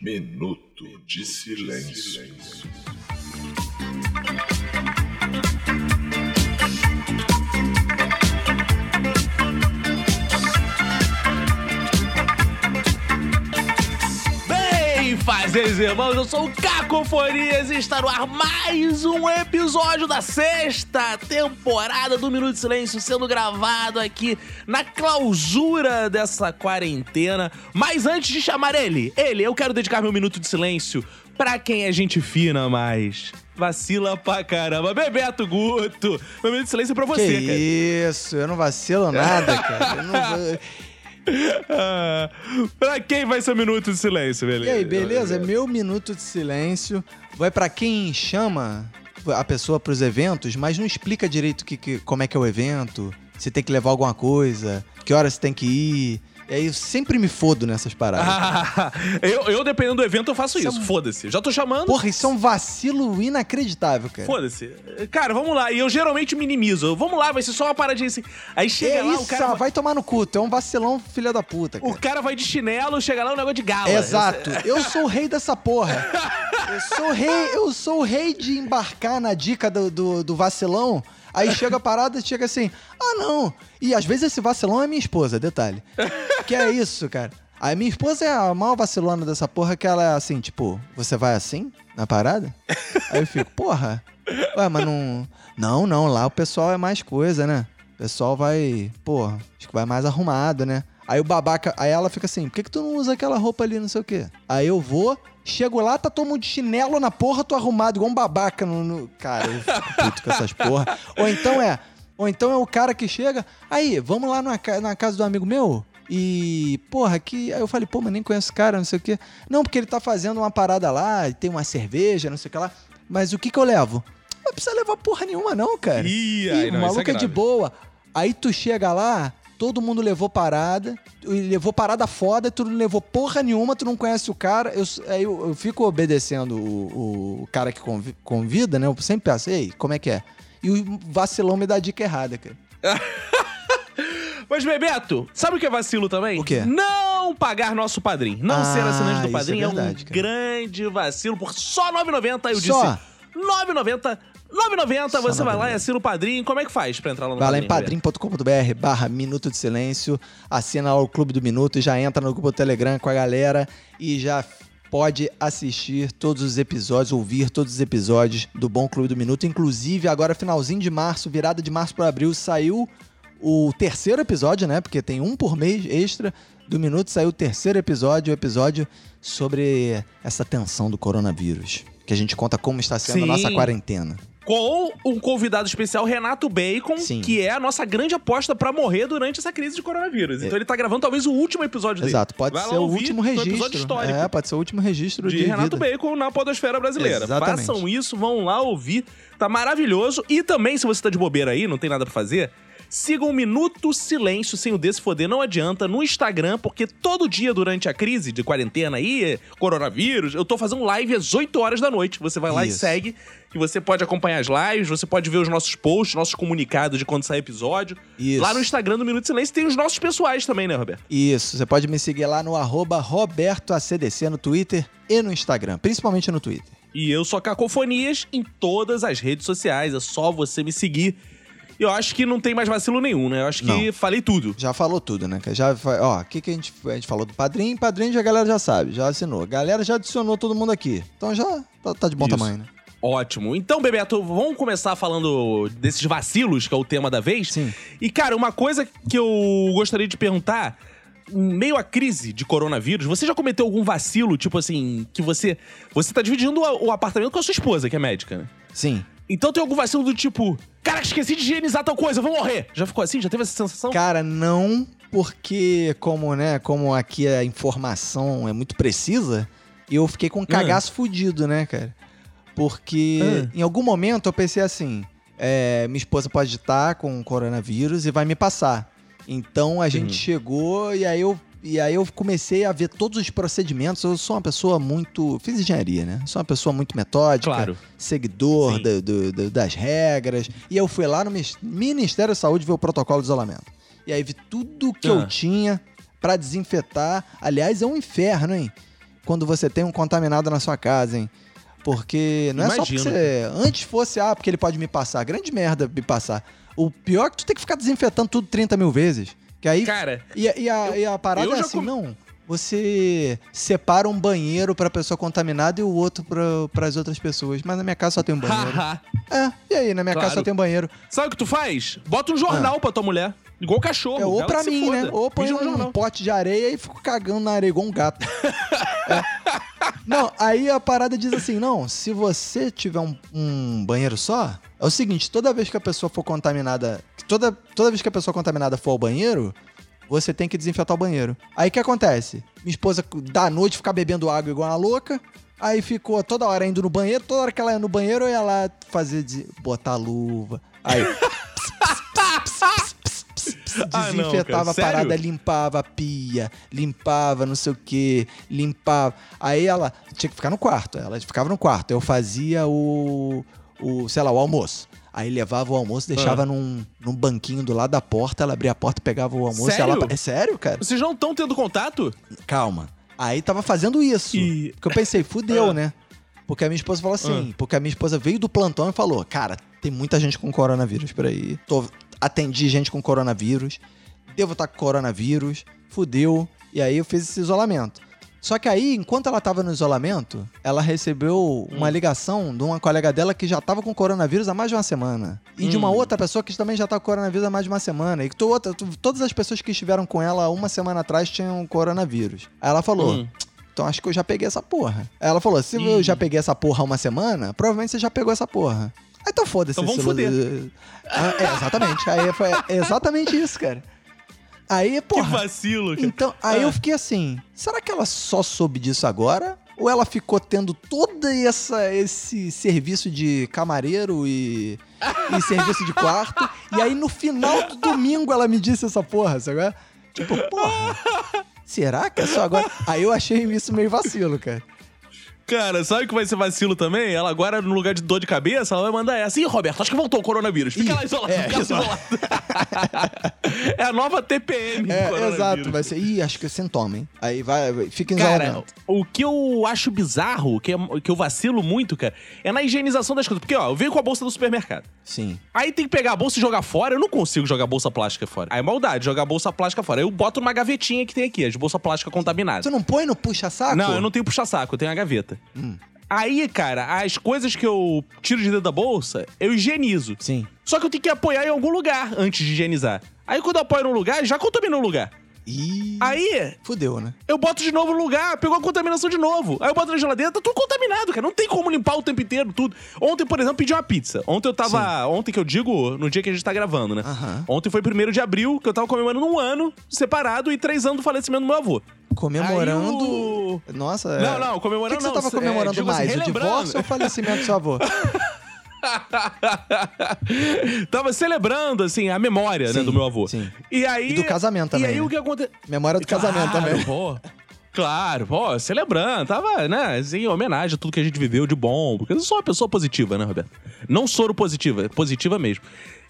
Minuto de silêncio. Bem, fazeres irmãos, eu sou o Cacofonias e está no ar mais um episódio da sexta temporada do Minuto de Silêncio sendo gravado aqui na clausura dessa quarentena. Mas antes de chamar ele, ele, eu quero dedicar meu Minuto de Silêncio pra quem é gente fina, mas vacila pra caramba. Bebeto Guto, meu Minuto de Silêncio é pra você, que cara. isso, eu não vacilo nada, cara. Eu não Pra quem vai ser o Minuto de Silêncio, beleza? E aí, beleza? Meu minuto de silêncio vai pra quem chama a pessoa pros eventos, mas não explica direito que, que- como é que é o evento, se tem que levar alguma coisa, que horas tem que ir. E aí eu sempre me fodo nessas paradas. Ah, eu, eu, dependendo do evento, eu faço Isso é isso. um- Foda-se. Já tô chamando. Porra, isso é um vacilo inacreditável, cara. Foda-se. Cara, vamos lá. E eu geralmente minimizo. Vamos lá, vai ser só uma paradinha assim. Aí chega É lá, isso, o cara. ah, vai tomar no cu, tu é um vacilão filha da puta, cara. O cara vai de chinelo, chega lá um negócio de gala. Exato. Eu sou o rei dessa porra. Eu sou o rei, eu sou o rei de embarcar na dica do, do, do vacilão. Aí chega a parada chega assim, ah não. E às vezes esse vacilão é minha esposa, detalhe. Que é isso, cara. A minha esposa é a maior vacilona dessa porra que ela é assim, tipo, você vai assim na parada? Aí eu fico, porra. Ué, mas não. Não, não, lá o pessoal é mais coisa, né? O pessoal vai, porra, acho que vai mais arrumado, né? Aí o babaca, aí ela fica assim, por que, que tu não usa aquela roupa ali, não sei o quê? Aí eu vou, chego lá, tá todo mundo de chinelo na porra, tô arrumado, igual um babaca no. no- Cara, eu fico puto com essas porra. Ou então é. Ou então é o cara que chega, aí, vamos lá na, na casa do amigo meu? E, porra, que. Aí eu falei, pô, mas nem conheço o cara, não sei o quê. Não, porque ele tá fazendo uma parada lá, e tem uma cerveja, não sei o que lá. Mas o que que eu levo? Não precisa levar porra nenhuma, não, cara. Ih, Ih, aí o não, maluco é, é de boa. Aí tu chega lá, todo mundo levou parada, levou parada foda, tu não levou porra nenhuma, tu não conhece o cara. Eu, aí eu, eu fico obedecendo o, o cara que convi- convida, né? Eu sempre peço, ei, como é que é? E o vacilão me dá a dica errada, cara. Mas, Bebeto, sabe o que é vacilo também? O quê? Não pagar nosso padrinho. Não Ah, ser assinante do isso padrinho é é, verdade, um cara. grande vacilo. Por só R$ 9,90 eu Só. disse. R$ 9,90. 9,90 Só você vai lá e 9,90. assina o padrinho. Como é que faz pra entrar lá no Vai lá em padrim.com.br barra Minuto de Silêncio, assina lá o Clube do Minuto e já entra no grupo do Telegram com a galera e já pode assistir todos os episódios, ouvir todos os episódios do Bom Clube do Minuto. Inclusive, agora finalzinho de março, virada de março para abril, saiu o terceiro episódio, né? Porque tem um por mês extra do Minuto, saiu o terceiro episódio, o episódio sobre essa tensão do coronavírus. Que a gente conta como está sendo a Sim. nossa quarentena. Com um convidado especial, Renato Bacon, Sim. que é a nossa grande aposta pra morrer durante essa crise de coronavírus. Então ele tá gravando talvez o último episódio dele. Exato, pode Vai ser o último registro. histórico. É, pode ser o último registro de de, Renato vida. Bacon na podosfera brasileira. Exatamente. Façam isso, vão lá ouvir. Tá maravilhoso. E também, se você tá de bobeira aí, não tem nada pra fazer, sigam o Minuto Silêncio sem o D se foder, não adianta, no Instagram, porque todo dia durante a crise de quarentena aí, coronavírus, eu tô fazendo live às 8 horas da noite. Você vai lá e Isso. segue, que você pode acompanhar as lives, você pode ver os nossos posts, nossos comunicados de quando sai episódio. Isso. Lá no Instagram do Minuto Silêncio tem os nossos pessoais também, né, Roberto? Isso, você pode me seguir lá no arroba RobertoACDC no Twitter e no Instagram, principalmente no Twitter. E eu sou Cacofonias em todas as redes sociais. É só você me seguir. Eu acho que não tem mais vacilo nenhum, né? Eu acho que Não. falei tudo. Já falou tudo, né? Já, ó, o que, que a, gente, a gente falou do padrinho? Padrinho já a galera já sabe, já assinou. A galera já adicionou todo mundo aqui. Então já tá, tá de bom Isso. tamanho, né? Ótimo. Então, Bebeto, vamos começar falando desses vacilos, que é o tema da vez. Sim. E, cara, uma coisa que eu gostaria de perguntar. Meio à crise de coronavírus, você já cometeu algum vacilo, tipo assim, que você. Você tá dividindo o apartamento com a sua esposa, que é médica, né? Sim. Então tem algum vacilo do tipo, cara, esqueci de higienizar tal coisa, vou morrer. Já ficou assim? Já teve essa sensação? Cara, não, porque como, né, como aqui a informação é muito precisa, eu fiquei com um cagaço fudido, né, cara? Porque Ah. em algum momento eu pensei assim, é, minha esposa pode estar com coronavírus e vai me passar. Então a gente Uhum. chegou e aí eu e aí eu comecei a ver todos os procedimentos. Eu sou uma pessoa muito. Fiz engenharia, né? Sou uma pessoa muito metódica, Claro. seguidor do- do- do- das regras. E eu fui lá no Ministério da Saúde ver o protocolo de isolamento. E aí vi tudo que Ah. eu tinha pra desinfetar. Aliás, é um inferno, hein? Quando você tem um contaminado na sua casa, hein? Porque não é só porque você. Antes fosse, ah, porque ele pode me passar. Grande merda me passar. O pior é que tu tem que ficar desinfetando tudo 30 mil vezes. Que aí. Cara, E, a- e a, e a parada eu é assim, com- não. Você separa um banheiro pra pessoa contaminada e o outro para as outras pessoas. Mas na minha casa só tem um banheiro. é, e aí? Na minha casa Claro. só tem um banheiro. Sabe o que tu faz? Bota um jornal pra tua mulher. Igual cachorro. É, ou pra mim, né? Ou põe um pote de areia e fico cagando na areia igual um gato. É. Não, aí a parada diz assim: não, se você tiver um, um banheiro só, é o seguinte: toda vez que a pessoa for contaminada, toda, toda vez que a pessoa contaminada for ao banheiro, você tem que desinfetar o banheiro. Aí o que acontece? Minha esposa, da noite, ficar bebendo água igual uma louca. Aí ficou toda hora indo no banheiro, toda hora que ela ia no banheiro, eu ia lá fazer, de, botar luva. Aí. Ah, não, desinfetava a parada, limpava a pia, limpava não sei o que, limpava. Aí ela tinha que ficar no quarto, ela ficava no quarto. Eu fazia o, o sei lá, o almoço. Aí levava o almoço, deixava num, num banquinho do lado da porta, ela abria a porta, pegava o almoço e Sério? ela... É sério, cara? Vocês não estão tendo contato? Calma. Aí tava fazendo isso. E- Porque eu pensei, fudeu, Ah. né? Porque a minha esposa falou assim, porque a minha esposa veio do plantão e falou, cara, tem muita gente com coronavírus por aí. Tô, atendi gente com coronavírus, devo estar com coronavírus, fudeu. E aí eu fiz esse isolamento. Só que aí, enquanto ela tava no isolamento, ela recebeu uma Hum. ligação de uma colega dela que já tava com coronavírus há mais de uma semana. E de uma Hum. outra pessoa que também já tá com coronavírus há mais de uma semana. E outra, todas as pessoas que estiveram com ela uma semana atrás tinham coronavírus. Aí ela falou: Hum. então acho que eu já peguei essa porra. Aí ela falou: se eu já peguei essa porra há uma semana, provavelmente você já pegou essa porra. Aí então foda-se. Então vamos esse- Ah, é, exatamente. Aí foi exatamente isso, cara. Aí, Que porra. vacilo, cara. Então, aí Ah. eu fiquei assim: será que ela só soube disso agora? Ou ela ficou tendo todo essa, esse serviço de camareiro e, e serviço de quarto? E aí no final do domingo ela me disse essa porra, sabe? Tipo, porra. Será que é só agora? Aí eu achei isso meio vacilo, cara. Cara, sabe o que vai ser vacilo também? Ela agora, no lugar de dor de cabeça, ela vai mandar essa. Ih, Roberto, acho que voltou o coronavírus. Fica Ih, lá isolado. é, fica lá isolado. isolado. é a nova TPM. É, exato. Vai ser. Ih, acho que é sintoma, hein? Aí vai, vai- fica em Cara, o que eu acho bizarro, que, é- que eu vacilo muito, cara, é na higienização das coisas. Porque, ó, eu venho com a bolsa do supermercado. Sim. Aí tem que pegar a bolsa e jogar fora. Eu não consigo jogar bolsa plástica fora. Aí é maldade, jogar bolsa plástica fora. Eu boto numa gavetinha que tem aqui, as bolsa plástica contaminada. Tu não põe no puxa-saco? Não, eu não tenho puxa-saco, eu tenho a gaveta. Hum. Aí, cara, as coisas que eu tiro de dentro da bolsa, eu higienizo. Sim. Só que eu tenho que apoiar em algum lugar antes de higienizar. Aí quando eu apoio num lugar, já contaminou o lugar. Ih. Aí, Fudeu, né? eu boto de novo no lugar, pegou a contaminação de novo. Aí eu boto na geladeira, tá tudo contaminado, cara. Não tem como limpar o tempo inteiro, tudo. Ontem, por exemplo, pedi uma pizza. Ontem eu tava. Ontem que eu digo, no dia que a gente tá gravando, né? Aham. Ontem foi primeiro de abril, que eu tava comemorando um ano separado e três anos do falecimento do meu avô. Comemorando. Aí o- Nossa, é. Não, não, O comemorando que, que você não, tava é, comemorando digo assim, mais? o relembrando. divórcio ou o falecimento do seu avô? Tava celebrando, assim, a memória, né, Sim, do meu avô. sim. E aí... E do casamento também, E aí né? o que aconteceu... Memória do casamento também. Pô. Claro, pô, celebrando, tava, né, assim, em homenagem a tudo que a gente viveu de bom, porque eu sou uma pessoa positiva, né, Roberto? Não soro positiva, é positiva mesmo.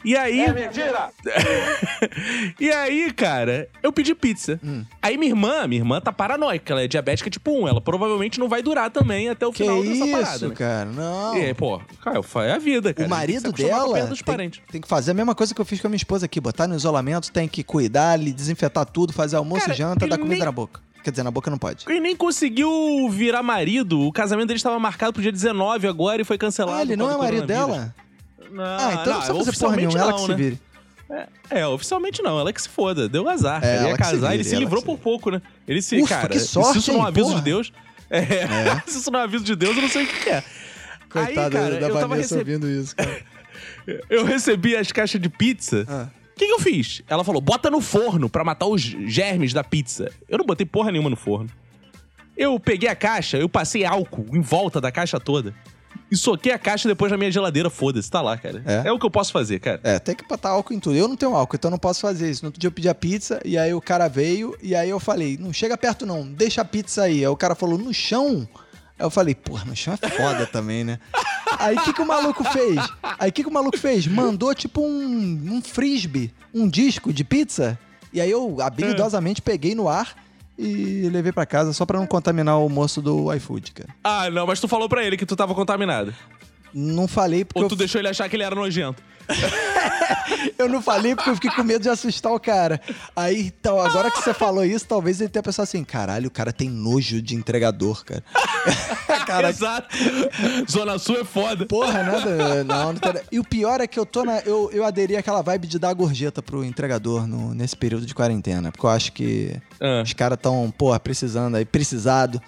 E aí... É mentira! e aí, cara, eu pedi pizza. Hum. Aí minha irmã, minha irmã tá paranoica, ela é diabética tipo 1, ela provavelmente não vai durar também até o Que final dessa isso, parada, né? cara? Não. E aí, pô, cara, é a vida, cara. O marido dela dos tem, parentes. tem que fazer a mesma coisa que eu fiz com a minha esposa aqui. Botar no isolamento, tem que cuidar, lhe desinfetar tudo, fazer almoço Cara, e janta, dar comida nem- na boca. Quer dizer, na boca não pode. Ele nem conseguiu virar marido. O casamento dele estava marcado pro dia 19 agora e foi cancelado. Ah, ele não é marido dela? Não, Ah, então não, precisa fazer porra nenhuma, ela não, que se né? vire. É, oficialmente não, ela que se foda. Deu azar. É, ele ia se casar, vire, ele se livrou se por pouco, né? Ele se. Ufa, cara, que sorte, se isso não é um aviso de Deus. É, se isso não é um aviso de Deus, eu não sei o que é. Coitada Aí, cara, da Vanessa receb- ouvindo isso, cara. Eu recebi as caixas de pizza. Ah. O que, que eu fiz? Ela falou: bota no forno pra matar os germes da pizza. Eu não botei porra nenhuma no forno. Eu peguei a caixa, eu passei álcool em volta da caixa toda. E soquei a caixa depois na minha geladeira, foda-se, tá lá, cara. É? É? o que eu posso fazer, cara. É, tem que botar álcool em tudo. Eu não tenho álcool, então eu não posso fazer isso. No outro dia eu pedi a pizza e aí o cara veio e aí eu falei, não chega perto não, deixa a pizza aí. Aí o cara falou, no chão? Aí eu falei, porra, no chão é foda também, né? Aí o que, que o maluco fez? Aí o que, que o maluco fez? Mandou tipo um, um frisbee, um disco de pizza E aí eu habilidosamente peguei no ar e levei pra casa só pra não contaminar o moço do iFood, cara. Ah, não, mas tu falou pra ele que tu tava contaminado. Não falei porque Ou eu, tu deixou ele achar que ele era nojento. eu não falei porque eu fiquei com medo de assustar o cara. Aí, então, agora que você falou isso, talvez ele tenha pensado assim: caralho, o cara tem nojo de entregador, cara. Cara, Exato. Zona Sul é foda. Porra, nada. Não, não tem... E o pior é que eu tô na. Eu, eu aderi àquela vibe de dar gorjeta pro entregador no, nesse período de quarentena. Porque eu acho que Ah. os caras tão, porra, precisando aí, precisado.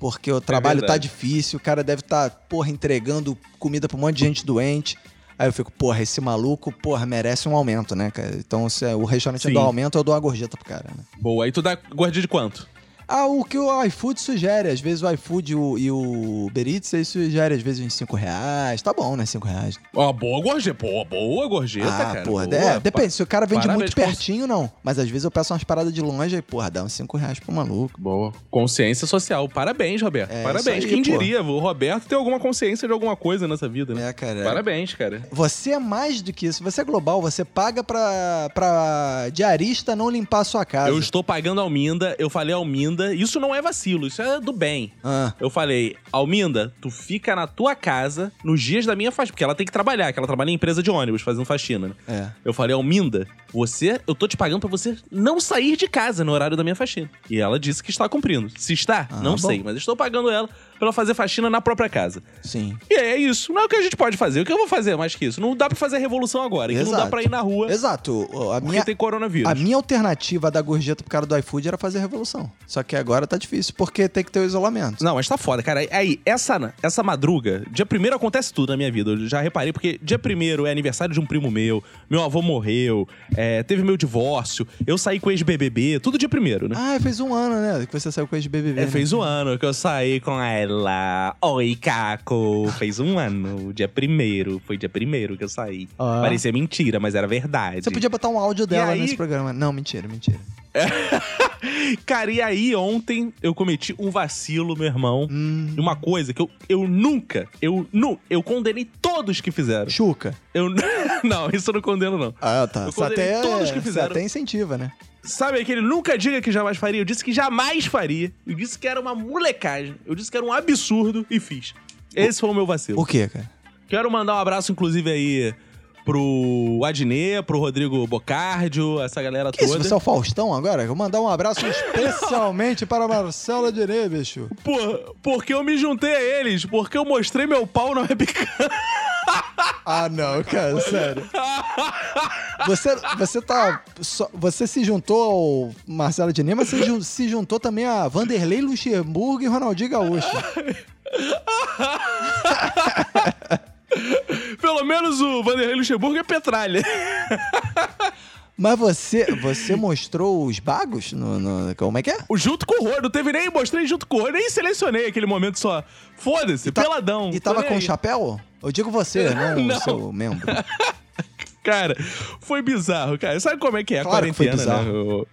Porque o trabalho tá verdade. difícil, o cara deve estar, tá, porra, entregando comida pra um monte de gente doente. Aí eu fico, porra, esse maluco, porra, merece um aumento, né, cara? Então, se é- o restaurante Sim. dá aumento, eu dou uma gorjeta pro cara, né? Boa, aí tu dá gordinha de quanto? Ah, o que o iFood sugere. Às vezes o iFood e o, e o Uber Eats, aí sugere às vezes uns 5 reais. Tá bom, né? 5 reais. Ó, boa gorjeta. Pô, boa gorjeta, ah, cara. porra. boa. é, depende. Se o cara vende muito pertinho, não. Mas às vezes eu peço umas paradas de longe e, porra, dá uns 5 reais pro maluco. Boa. Consciência social. Parabéns, Roberto. É, Parabéns. aí, Quem pô. diria? O Roberto tem alguma consciência de alguma coisa nessa vida, né? É, cara. Parabéns, cara. Você é mais do que isso. Você é global. Você paga pra, pra diarista não limpar a sua casa. Eu estou pagando Alminda, eu falei Alminda, isso não é vacilo, isso é do bem. Ah, Eu falei, Alminda, tu fica na tua casa nos dias da minha faxina, porque ela tem que trabalhar, que ela trabalha em empresa de ônibus fazendo faxina, né? é. Eu falei, Alminda, você, eu tô te pagando pra você não sair de casa no horário da minha faxina. E ela disse que está cumprindo. Se está, Ah, não bom. sei, mas estou pagando ela pra ela fazer faxina na própria casa. Sim. E é isso. Não é o que a gente pode fazer. O que eu vou fazer mais que isso? Não dá pra fazer revolução agora. E que não dá Exato. pra ir na rua Exato. A porque minha, tem coronavírus. A minha alternativa da gorjeta pro cara do iFood era fazer revolução. Só que agora tá difícil, porque tem que ter o isolamento. Não, mas tá foda, cara. Aí, essa, essa madruga, dia primeiro acontece tudo na minha vida. Eu já reparei, porque dia primeiro é aniversário de um primo meu, meu avô morreu, é, teve meu divórcio, eu saí com ex-BBB, tudo dia primeiro, né? Ah, fez um ano, né? Que você saiu com a BBB. É, né? fez um ano que eu saí com ela. Oi, Caco. Fez um ano, dia primeiro. Foi dia primeiro que eu saí. Ah. Parecia mentira, mas era verdade. Você podia botar um áudio dela aí- nesse programa. Não, mentira, mentira. Cara, e aí ontem eu cometi um vacilo, meu irmão. Hum, Uma coisa que eu, eu nunca, eu nu, eu condenei todos que fizeram. Chuca. Eu não, isso eu não condeno não. Ah, tá. Eu condenei até, todos que você fizeram. até incentiva, né? Sabe aquele nunca diga que jamais faria? Eu disse que jamais faria. Eu disse que era uma molecagem. Eu disse que era um absurdo e fiz. Esse foi o meu vacilo. O quê, cara? Quero mandar um abraço, inclusive, aí pro Adnet, pro Rodrigo Bocardio, essa galera Que isso, toda. você é o Faustão agora? Vou mandar um abraço especialmente para Marcelo Adnet, bicho. Por, porque eu me juntei a eles, porque eu mostrei meu pau na webcam. Ah, não, cara, sério. Você, você tá. você se juntou ao Marcelo Adnet, mas você ju- se juntou também a Vanderlei Luxemburgo e Ronaldinho Gaúcho. Pelo menos o Vanderlei Luxemburgo é petralha. Mas você, você mostrou os bagos no, no- Como é que é? O junto com o Rô, não teve nem, mostrei junto com o Rô, nem selecionei aquele momento só. Foda-se, tá- peladão. E tava com aí. chapéu? Eu digo você, não, Não. o seu membro. Cara, foi bizarro, cara. Sabe como é que é a Claro que foi quarentena, né? Eu-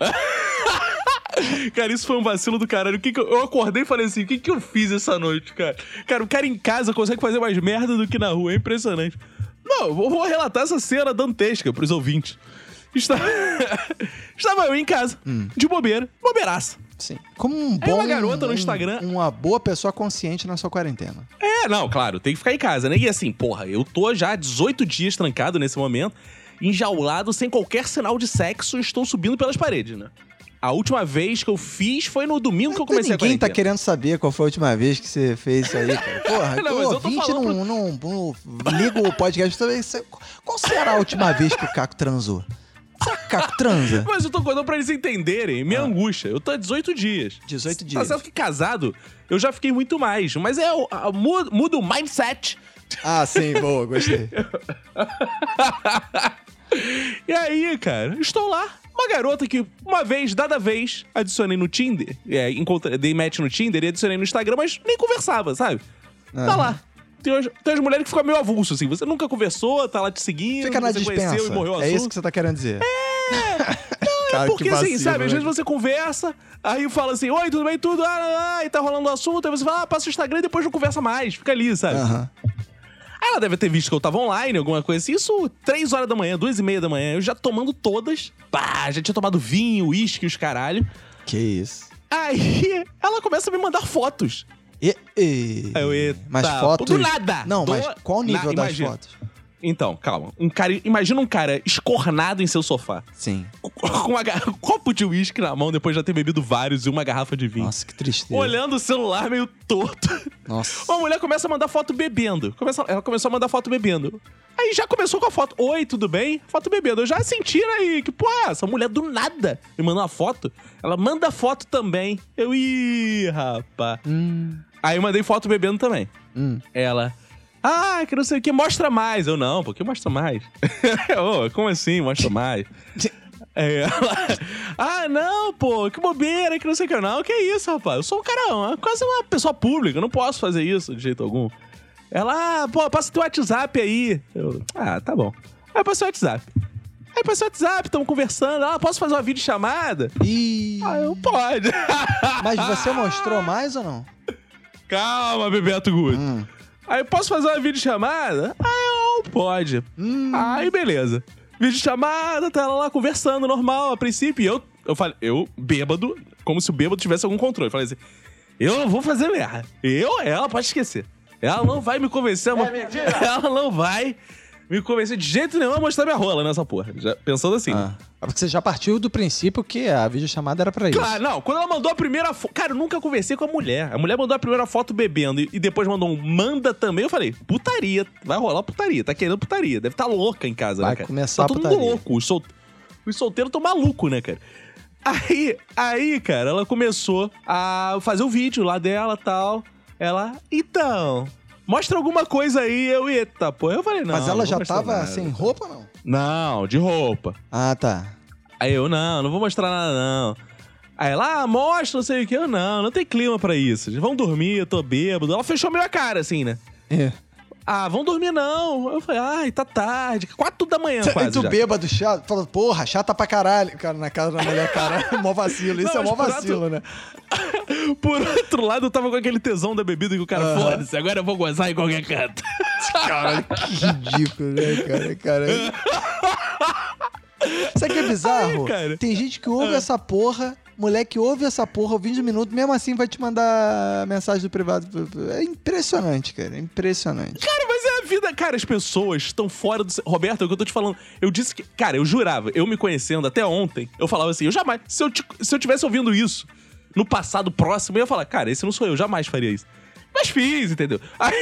Cara, isso foi um vacilo do caralho. O que que eu... eu acordei e falei assim: o que, que eu fiz essa noite, cara? Cara, o cara em casa consegue fazer mais merda do que na rua. É impressionante. Não, eu vou relatar essa cena dantesca pros ouvintes. Está... Estava eu em casa, de bobeira, bobeiraça. Sim. Como um bom. uma garota no um- Instagram- Uma boa pessoa consciente na sua quarentena. É, não, claro, tem que ficar em casa, né? E assim, porra, eu tô já 18 dias trancado nesse momento, enjaulado, sem qualquer sinal de sexo, estou subindo pelas paredes, né? A última vez que eu fiz foi no domingo que eu comecei a Ninguém tá querendo saber qual foi a última vez que você fez isso aí, cara. Porra, Não, o mas eu tô ouvinte não, não, não liga o podcast se- qual será a última vez que o Caco transou. Será que o Caco transa? Mas eu tô contando pra eles entenderem minha angústia. Eu tô há 18 dias. 18 Tá dias. certo que casado, eu já fiquei muito mais. Mas é, muda o mindset. Ah, sim, boa, gostei. E aí, cara, estou lá. Uma garota que, uma vez, dada vez, adicionei no Tinder. É, encontrei, dei match no Tinder e adicionei no Instagram, mas nem conversava, sabe? Tá Aham. lá. Tem umas, tem umas mulheres que ficam meio avulso, assim. Você nunca conversou, tá lá te seguindo. Fica na você dispensa. conheceu e morreu o É isso assunto. que você tá querendo dizer. É, porque assim, vacilo, sabe? Às né? vezes você conversa, aí fala assim, oi, tudo bem, tudo, ah, ah, ah, e tá rolando o assunto, aí você fala, ah, passa o Instagram e depois não conversa mais, fica ali, sabe? Aham. Ela deve ter visto que eu tava online, alguma coisa assim. Isso, três horas da manhã, duas e meia da manhã. Eu já tomando todas. Pá, já tinha tomado vinho, uísque, os caralho. Que isso. Aí ela começa a me mandar fotos. E, e... Aí eu, eita, Mas fotos... do nada. Não, Do- mas qual o nível Na- das imagina. fotos? Então, calma. Um cara, imagina um cara escornado em seu sofá. Sim. Com uma um copo de uísque na mão depois de já ter bebido vários e uma garrafa de vinho. Nossa, que tristeza. Olhando o celular meio torto. Nossa. Uma mulher começa a mandar foto bebendo. Começa, ela começou a mandar foto bebendo. Aí já começou com a foto. Oi, tudo bem? Foto bebendo. Eu já senti aí que, pô, essa mulher do nada me mandou uma foto. Ela manda foto também. Eu, ih, rapaz. Hum, Aí eu mandei foto bebendo também. hum. Ela. Ah, que não sei o que, mostra mais. Eu não, porque mostra mais. Ô, como assim, mostra mais? É, ela, ah, não, pô, que bobeira, que não sei o que. Não, que isso, rapaz. Eu sou um cara, quase uma pessoa pública, eu não posso fazer isso de jeito algum. Ela, ah, pô, passa teu WhatsApp aí. Eu, ah, tá bom. Aí eu passei o WhatsApp. Aí passei o WhatsApp, estamos conversando. Ah, posso fazer uma videochamada? E... Ah, eu pode. Mas você mostrou mais ou não? Calma, Bebeto Good. Hum. Aí posso fazer uma videochamada? Ah, eu, pode. Hum. Aí beleza. Videochamada, tá ela lá conversando normal, a princípio. E eu, eu falei, eu, bêbado, como se o bêbado tivesse algum controle. Falei assim: eu não vou fazer merda. Eu, ela pode esquecer. Ela não vai me convencer. É Ela não vai me convencer de jeito nenhum a mostrar minha rola nessa porra. Já, pensando assim. Ah. É porque você já partiu do princípio que a videochamada era pra isso. Claro, não. Quando ela mandou a primeira foto. Cara, eu nunca conversei com a mulher. A mulher mandou a primeira foto bebendo e, e depois mandou um manda também. Eu falei, putaria. Vai rolar putaria. Tá querendo putaria. Deve estar louca em casa, Vai né, cara? começar tá a todo putaria. mundo louco. Os, sol... Os solteiros tão malucos, né, cara? Aí, aí, cara, ela começou a fazer o vídeo lá dela e tal. Ela, então. Mostra alguma coisa aí, eu, eita, pô. Eu falei, não. Mas ela não já tava nada. sem roupa ou não? Não, de roupa. Ah, tá. Aí eu, não, não vou mostrar nada, não. Aí ela, ah, mostra, não sei o que. Eu, não, não tem clima pra isso. Vamos dormir, eu tô bêbado. Ela fechou meio a cara, assim, né? É. Ah, vamos dormir não. Eu falei, ai, tá tarde. Quatro da manhã Aí quase tu já. bêbado, chato, falou, porra, chata pra caralho. Cara, na casa da mulher, caralho, mó vacilo. Isso Não, é mó vacilo, né? Por outro lado, eu tava com aquele tesão da bebida que o cara, Aham. foda-se, agora eu vou gozar em qualquer canto. Caralho, que ridículo, né, cara? Caralho. Sabe o que é bizarro? Ai. Tem gente que ouve Ah. essa porra, moleque ouve essa porra, ouve 20 minutos, mesmo assim vai te mandar mensagem do privado. É impressionante, cara. É impressionante. Cara, mas é a vida. Cara, as pessoas estão fora do. Roberto, é o que eu tô te falando. Eu disse que. Cara, eu jurava, eu me conhecendo até ontem, eu falava assim, eu jamais. Se eu, se eu tivesse ouvindo isso no passado próximo, eu ia falar, cara, esse não sou eu, jamais faria isso. Mas fiz, entendeu? Aí,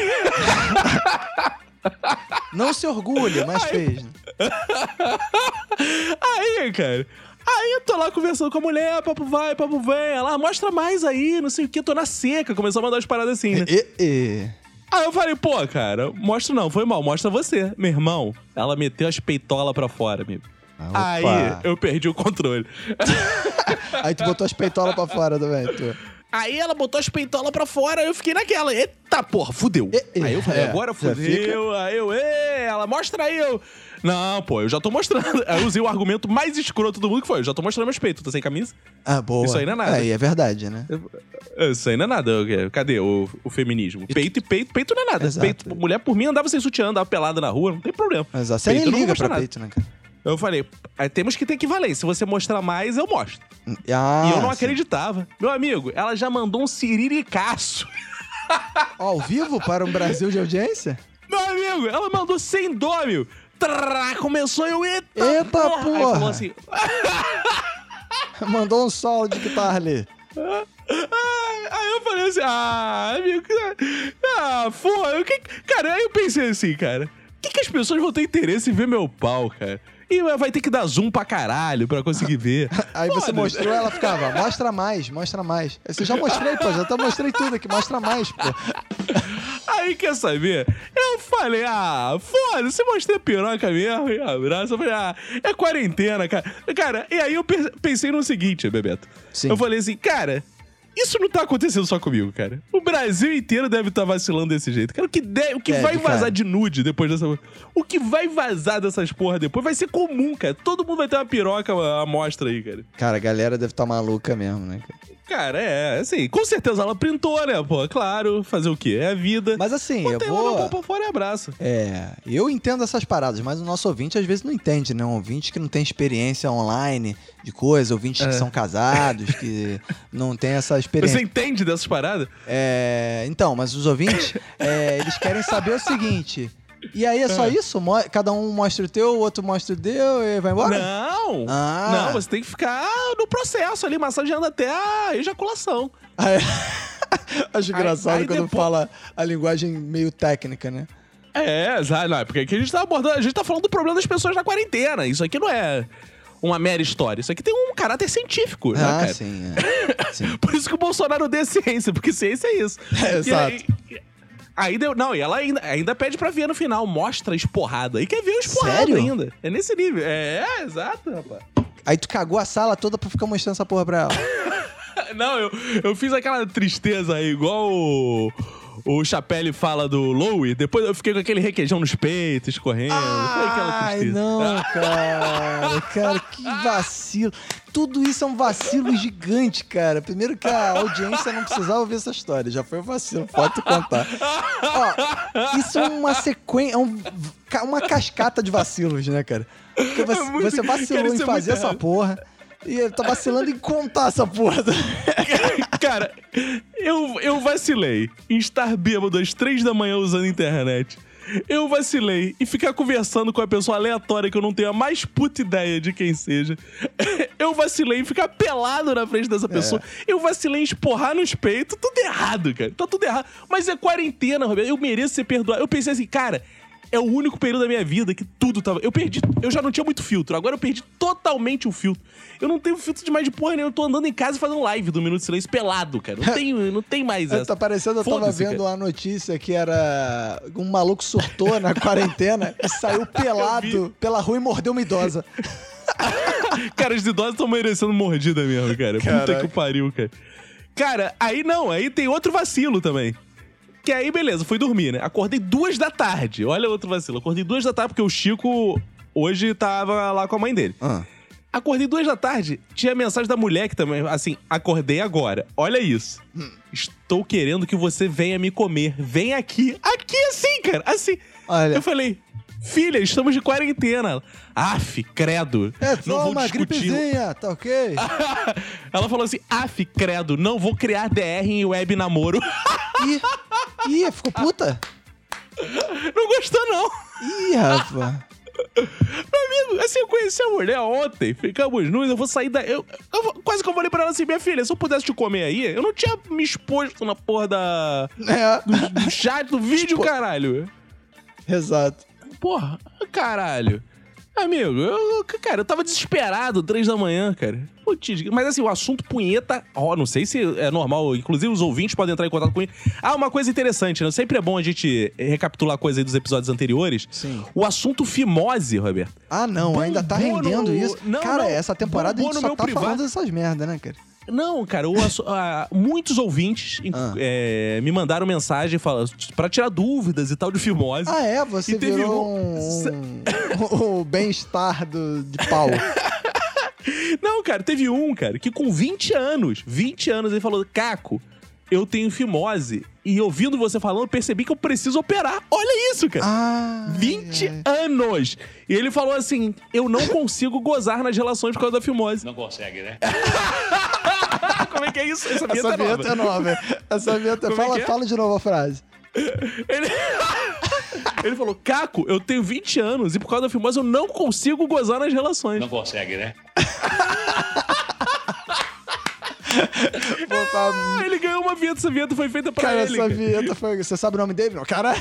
Não se orgulha, mas fez. né? aí, cara. Aí eu tô lá conversando com a mulher, papo vai, papo vem. Ela, "Ah, mostra mais aí, não sei o que, tô na seca. Começou a mandar umas paradas assim, né? E, e- Aí eu falei, pô, cara, mostra não, foi mal, mostra você. Meu irmão, ela meteu as peitolas pra fora, amigo. Ah, Aí eu perdi o controle. Aí tu botou as peitolas pra fora também, tu. Aí ela botou as peitolas pra fora, eu fiquei naquela. Eita porra, fudeu. E- aí eu falei, é, agora fudeu. Aí eu, Ê, ela mostra aí, eu. Não, pô, eu já tô mostrando. Aí eu usei o argumento mais escroto do mundo que foi: eu já tô mostrando meus peitos, tô sem camisa. Ah, boa. Isso aí não é nada. Aí é verdade, né? Isso aí não é nada. Cadê o, o feminismo? Peito e peito, peito não é nada. Exato. Peito, mulher por mim andava sem sutiã, andava pelada na rua, não tem problema. Exato. Você Peito nem liga pra nada. peito, né, cara? Eu falei, "Aí temos que ter equivalência. Se você mostrar mais, eu mostro. Ah, e eu não sim. acreditava. Meu amigo, ela já mandou um siriricaço. Ao vivo para um Brasil de audiência? Meu amigo, ela mandou sem dó, meu. Trrr, começou eu, eita, Eita, Aí porra. falou assim, Mandou um solo de guitarra ali. Aí eu falei assim, ah, amigo, ah, foda. o que- Cara, aí eu pensei assim, cara, o que, que as pessoas vão ter interesse em ver meu pau, cara? E vai ter que dar zoom pra caralho pra conseguir ver. Aí você Foda-se. mostrou, ela ficava, mostra mais, mostra mais. Você já mostrei, pô, já até mostrei tudo aqui, mostra mais, pô. Aí, quer saber? Eu falei, ah, foda-se, mostrei a piroca mesmo, e abraço. Eu falei, ah, é quarentena, cara. Cara, e aí eu pe- pensei no seguinte, Bebeto. Sim. Eu falei assim, cara, isso não tá acontecendo só comigo, cara. O Brasil inteiro deve estar vacilando desse jeito. Cara, o que, de- o que Deve, vai vazar cara. de nude depois dessa... O que vai vazar dessas porra depois vai ser comum, cara. Todo mundo vai ter uma piroca à mostra aí, cara. Cara, a galera deve estar maluca mesmo, né? cara? Cara, é, assim, com certeza ela printou, né? Pô, claro, fazer o quê? É a vida. Mas assim, eu Botei na vou. pra fora e abraço. É, eu entendo essas paradas, mas o nosso ouvinte às vezes não entende, né? Um ouvinte que não tem experiência online de coisa, ouvintes É. que são casados, que não tem essa Você experiência. entende dessas paradas? É, então, mas os ouvintes, é, eles querem saber o seguinte. E aí é só isso? Mo- Cada um mostra o teu, o outro mostra o teu e vai embora? Não! Ah. Não, você tem que ficar no processo ali, massageando até a ejaculação. Ah, é. Acho engraçado aí quando depois- fala a linguagem meio técnica, né? É, exato. Não, é porque aqui a gente tá abordando, a gente tá falando do problema das pessoas na quarentena. Isso aqui não é uma mera história. Isso aqui tem um caráter científico, né, Ah, cara? sim, é. sim. Por isso que o Bolsonaro dê ciência, porque ciência é isso. É, exato. Aí, aí deu. Não, e ela ainda, ainda pede pra ver no final, mostra a esporrada. E quer ver o esporrada Sério? ainda. É nesse nível. É, é, exato, rapaz. Aí tu cagou a sala toda pra ficar mostrando essa porra pra ela. Não, eu, eu fiz aquela tristeza aí, igual o, o Chapelle fala do Lowe. Depois eu fiquei com aquele requeijão nos peitos, escorrendo. Foi aquela Ai, não, cara. Cara, que vacilo. Tudo isso é um vacilo gigante, cara. Primeiro que a audiência não precisava ouvir essa história. Já foi um vacilo, pode contar. Ó, isso é uma sequência, é um- uma cascata de vacilos, né, cara? Porque você, É muito- você vacilou cara, em é fazer essa porra. E ele tá vacilando em contar essa porra. Cara, eu, eu vacilei em estar bêbado às três da manhã usando a internet. Eu vacilei em ficar conversando com a pessoa aleatória que eu não tenho a mais puta ideia de quem seja. Eu vacilei em ficar pelado na frente dessa pessoa. Eu vacilei em esporrar nos peitos. Tudo errado, cara. Tá tudo errado. Mas é quarentena, Roberto. Eu mereço ser perdoado. Eu pensei assim, cara. É o único período da minha vida que tudo tava. Eu perdi. Eu já não tinha muito filtro. Agora eu perdi totalmente o filtro. Eu não tenho filtro de mais de porra nenhuma. Eu tô andando em casa e fazendo live do Minuto de Silêncio pelado, cara. Não tem, não tem mais essa. Tá parecendo, eu tava vendo cara. uma notícia que era um maluco surtou na quarentena e saiu pelado pela rua e mordeu uma idosa. Cara, os idosos estão merecendo mordida mesmo, cara. Puta Caraca. que pariu, cara. Cara, aí não, aí tem outro vacilo também. Que aí, beleza, fui dormir, né? Acordei duas da tarde. Olha outro vacilo. Acordei duas da tarde porque o Chico hoje tava lá com a mãe dele. Ah. Acordei duas da tarde, tinha mensagem da mulher que também, assim, acordei agora. Olha isso. Estou querendo que você venha me comer. Vem aqui. Aqui assim, cara. Assim. Olha. Eu falei, filha, estamos de quarentena. Aff, credo. É não só vou uma discutir. gripezinha, tá ok? Ela falou assim, af, credo, não vou criar DR em web namoro. Ih, ih, ficou puta? não gostou, não. Ih, rapaz. Meu amigo, assim, eu conheci a mulher ontem, ficamos nus, eu vou sair da... Eu, eu quase que eu falei pra ela assim, minha filha, se eu pudesse te comer aí, eu não tinha me exposto na porra da... É, do, do chat, do vídeo, caralho. exato. Porra, caralho. Amigo, eu, cara, eu tava desesperado, três da manhã, cara. Putz, mas assim, o assunto punheta, ó, não sei se é normal, inclusive os ouvintes podem entrar em contato com ele. Ah, uma coisa interessante, né? Sempre é bom a gente recapitular coisa aí dos episódios anteriores. Sim. O assunto fimose, Roberto. Ah, não, ainda tá rendendo no- isso. não, cara, não, essa temporada a gente no só meu tá privado. falando dessas merdas, né, cara? Não, cara, ah, muitos ouvintes Ah. é, me mandaram mensagem falando, pra tirar dúvidas e tal de fimose. Ah, é? Você E teve virou um- um, o bem-estar do- de pau. Não, cara, teve um, cara, que com 20 anos, 20 anos, ele falou: Caco, eu tenho fimose. E ouvindo você falando, eu percebi que eu preciso operar. Olha isso, cara. Ah, 20 ai. anos! E ele falou assim: eu não consigo gozar nas relações por causa da fimose. Não consegue, né? Como é que é isso? Essa vinheta Essa é nova. vinheta é nova. Essa vinheta... Como é Fala, é? fala de novo a frase. Ele... ele falou: Caco, eu tenho 20 anos e por causa da fimose eu não consigo gozar nas relações. Não consegue, né? Tá- Ah, ele ganhou uma vinheta, essa vinheta foi feita pra Cara, ele. essa cara. vinheta foi... Você sabe o nome dele? Não, cara...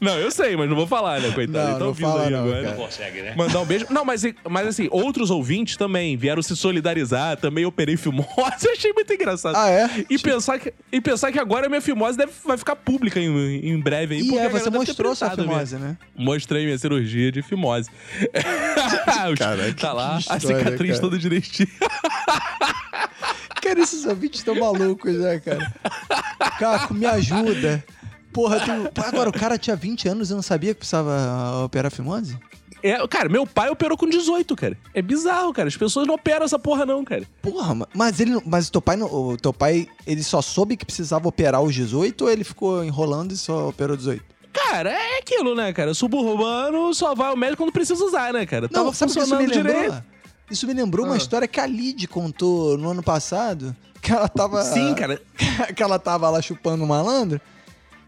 Não, eu sei, mas não vou falar, né, coitado? Não, tá ouvindo fala aí não, agora. cara. Não consegue, né? Mandar um beijo. Não, mas, mas assim, outros ouvintes também vieram se solidarizar, também operei fimose. Eu achei muito engraçado. Ah, é? E pensar que, e pensar que agora a minha fimose deve, vai ficar pública em, em breve aí. E porque é, você mostrou sua fimose, mesmo. né? Mostrei minha cirurgia de fimose. Os- Caraca, tá lá, a cicatriz cara. toda direitinho. Cara, esses ouvintes estão malucos, né, cara? Caco, me ajuda. Porra, tu... Agora, o cara tinha 20 anos e não sabia que precisava operar fimose? É, cara, meu pai operou com 18, cara. É bizarro, cara. As pessoas não operam essa porra, não, cara. Porra, ma- mas ele, não- mas teu pai, não- o teu pai, ele só soube que precisava operar os 18 ou ele ficou enrolando e só operou 18? Cara, é aquilo, né, cara? Suburbano só vai ao médico quando precisa usar, né, cara? Tava sabe o que isso me funcionando lembrou? direito. Isso me lembrou uma Ah. história que a Lid contou no ano passado, que ela tava... Sim, cara. que ela tava lá chupando o malandro.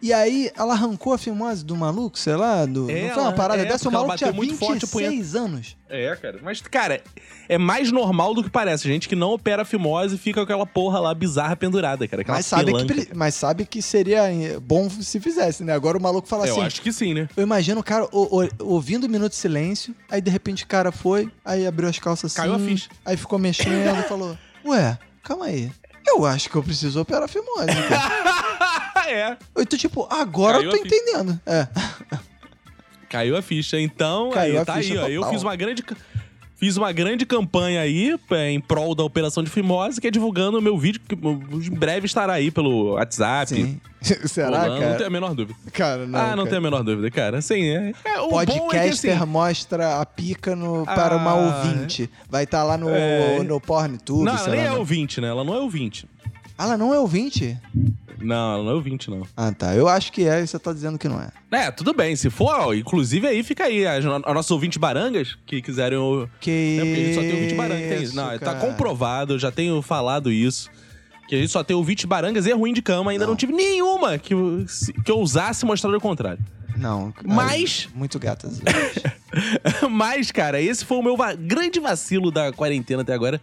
E aí, ela arrancou a fimose do maluco, sei lá, do... É, não foi uma parada é, dessa? O maluco tinha bateu muito forte a punheta. 26 anos. É, cara. Mas, cara, é mais normal do que parece. Gente que não opera fimose fica com aquela porra lá bizarra pendurada, cara. Mas sabe, que, pelanca. mas sabe que seria bom se fizesse, né? Agora o maluco fala Eu assim... acho que sim, né? Eu imagino o cara o- o- ouvindo um minuto de silêncio, aí de repente o cara foi, aí abriu as calças assim, Caiu a ficha. aí ficou mexendo e falou: Ué, calma aí. Eu acho que eu preciso operar a fimose. cara." é. Eu tô tipo, agora Caiu eu tô entendendo. É. Caiu a ficha. Então, Caiu aí, a tá ficha aí, ó. Eu total. fiz uma grande. Fiz uma grande campanha aí é, em prol da operação de fimose, que é divulgando o meu vídeo, que em breve estará aí pelo WhatsApp. Sim. Será, rolando, Não cara? tenho a menor dúvida. Cara, não. ah, não cara. tenho a menor dúvida, cara. Sim, é. é o é que, Podcaster assim, mostra a pica no, para uma Ah, ouvinte. Vai estar lá no, É. no PornTube, Não, ela nem é né? ouvinte, né? Ela não é ouvinte. Ah, ela não é ouvinte? Não, ela não é ouvinte, não. Ah, tá. Eu acho que é e você tá dizendo que não é. É, tudo bem. Se for, ó, inclusive aí fica aí. As, as nossas ouvintes barangas que quiserem. o- Que É porque a gente só tem ouvinte baranga. Tem isso. Não, tá cara. comprovado, eu já tenho falado isso. Que a gente só tem ouvinte barangas e é ruim de cama. Ainda não, Não. tive nenhuma que, eu- que eu usasse mostrar o contrário. Não. Mas- ai, Muito gatas. Mas, cara, esse foi o meu va- grande vacilo da quarentena até agora.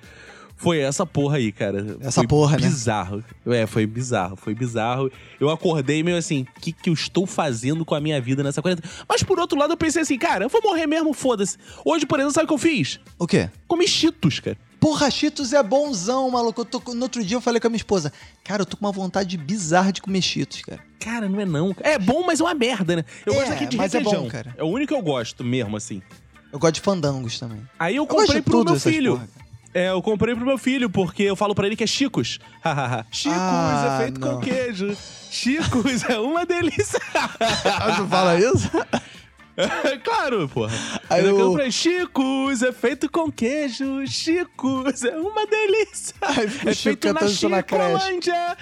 Foi essa porra aí, cara. Essa Foi porra, né? bizarro. É, foi bizarro, foi bizarro. Eu acordei meio assim, o que, que eu estou fazendo com a minha vida nessa quarentena? Mas por outro lado, eu pensei assim, cara, eu vou morrer mesmo, foda-se. Hoje, por exemplo, sabe o que eu fiz? o quê? Comi cheetos, cara. Porra, Cheetos é bonzão, maluco. Eu tô no outro dia eu falei com a minha esposa. Cara, eu tô com uma vontade bizarra de comer Cheetos, cara. Cara, não é não. É bom, mas é uma merda, né? Eu É, gosto aqui de mas é requeijão. bom, cara. É o único que eu gosto mesmo, assim. Eu gosto de fandangos também. Aí eu Eu comprei pro meu filho. porra. É, eu comprei pro meu filho, porque eu falo pra ele que é Chicos. Chicos Ah, é feito não. com queijo. Chicos é uma delícia. Ah, tu fala isso? claro, porra. Aí eu eu- comprei Chicos é feito com queijo. Chicos é uma delícia. Aí é Chico feito na isso na. Chicolândia.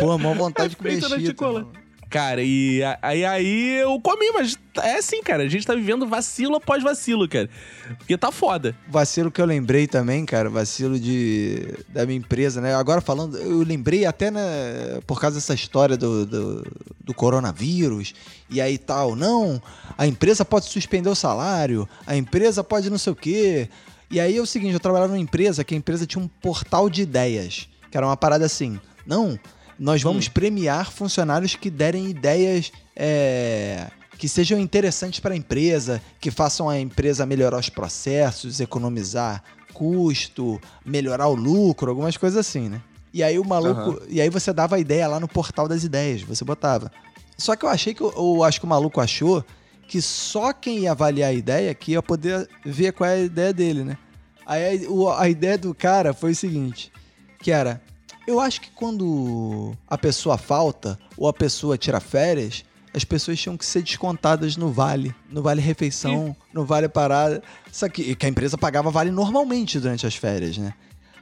Pô, mó vontade de comer Feito na Cheetos. Cara, e aí, aí eu comi, mas é assim, cara. A gente tá vivendo vacilo após vacilo, cara. Porque tá foda. Vacilo que eu lembrei também, cara, vacilo de da minha empresa, né? Agora falando, eu lembrei até, né, por causa dessa história do, do, do coronavírus e aí tal. Não, a empresa pode suspender o salário, a empresa pode não sei o quê. E aí é o seguinte, eu trabalhava numa empresa que a empresa tinha um portal de ideias, que era uma parada assim. Não, nós vamos premiar funcionários que derem ideias é, que sejam interessantes para a empresa, que façam a empresa melhorar os processos, economizar custo, melhorar o lucro, algumas coisas assim, né? E aí o maluco, e aí você dava a ideia lá no portal das ideias, você botava. Só que eu achei que eu, acho que o maluco achou que só quem ia avaliar a ideia que ia poder ver qual é a ideia dele, né? Aí a ideia do cara foi o seguinte, que era, eu acho que quando a pessoa falta ou a pessoa tira férias, as pessoas tinham que ser descontadas no vale, no vale refeição, no vale parada. Só que, que a empresa pagava vale normalmente durante as férias, né?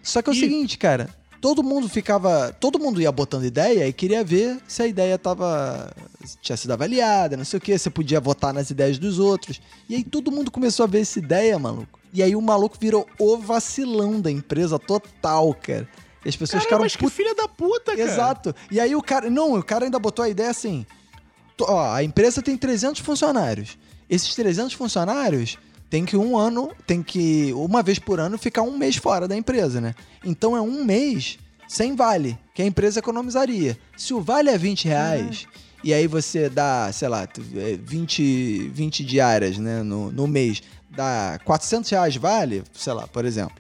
Só que é o E- seguinte, cara, todo mundo ficava, todo mundo ia botando ideia e queria ver se a ideia tava tinha sido avaliada, não sei o que, você podia votar nas ideias dos outros. E aí todo mundo começou a ver essa ideia, maluco. E aí o maluco virou o vacilão da empresa total, cara. E as pessoas Cara, ficaram mas filha da puta, cara. Exato. E aí o cara. Não, o cara ainda botou a ideia assim. Ó, a empresa tem 300 funcionários. Esses 300 funcionários tem que um ano, tem que uma vez por ano ficar um mês fora da empresa, né? Então é um mês sem vale, que a empresa economizaria. Se o vale é 20 reais e aí você dá, sei lá, tu- é, 20, 20 diárias né, no, no mês, dá 400 reais vale, sei lá, por exemplo.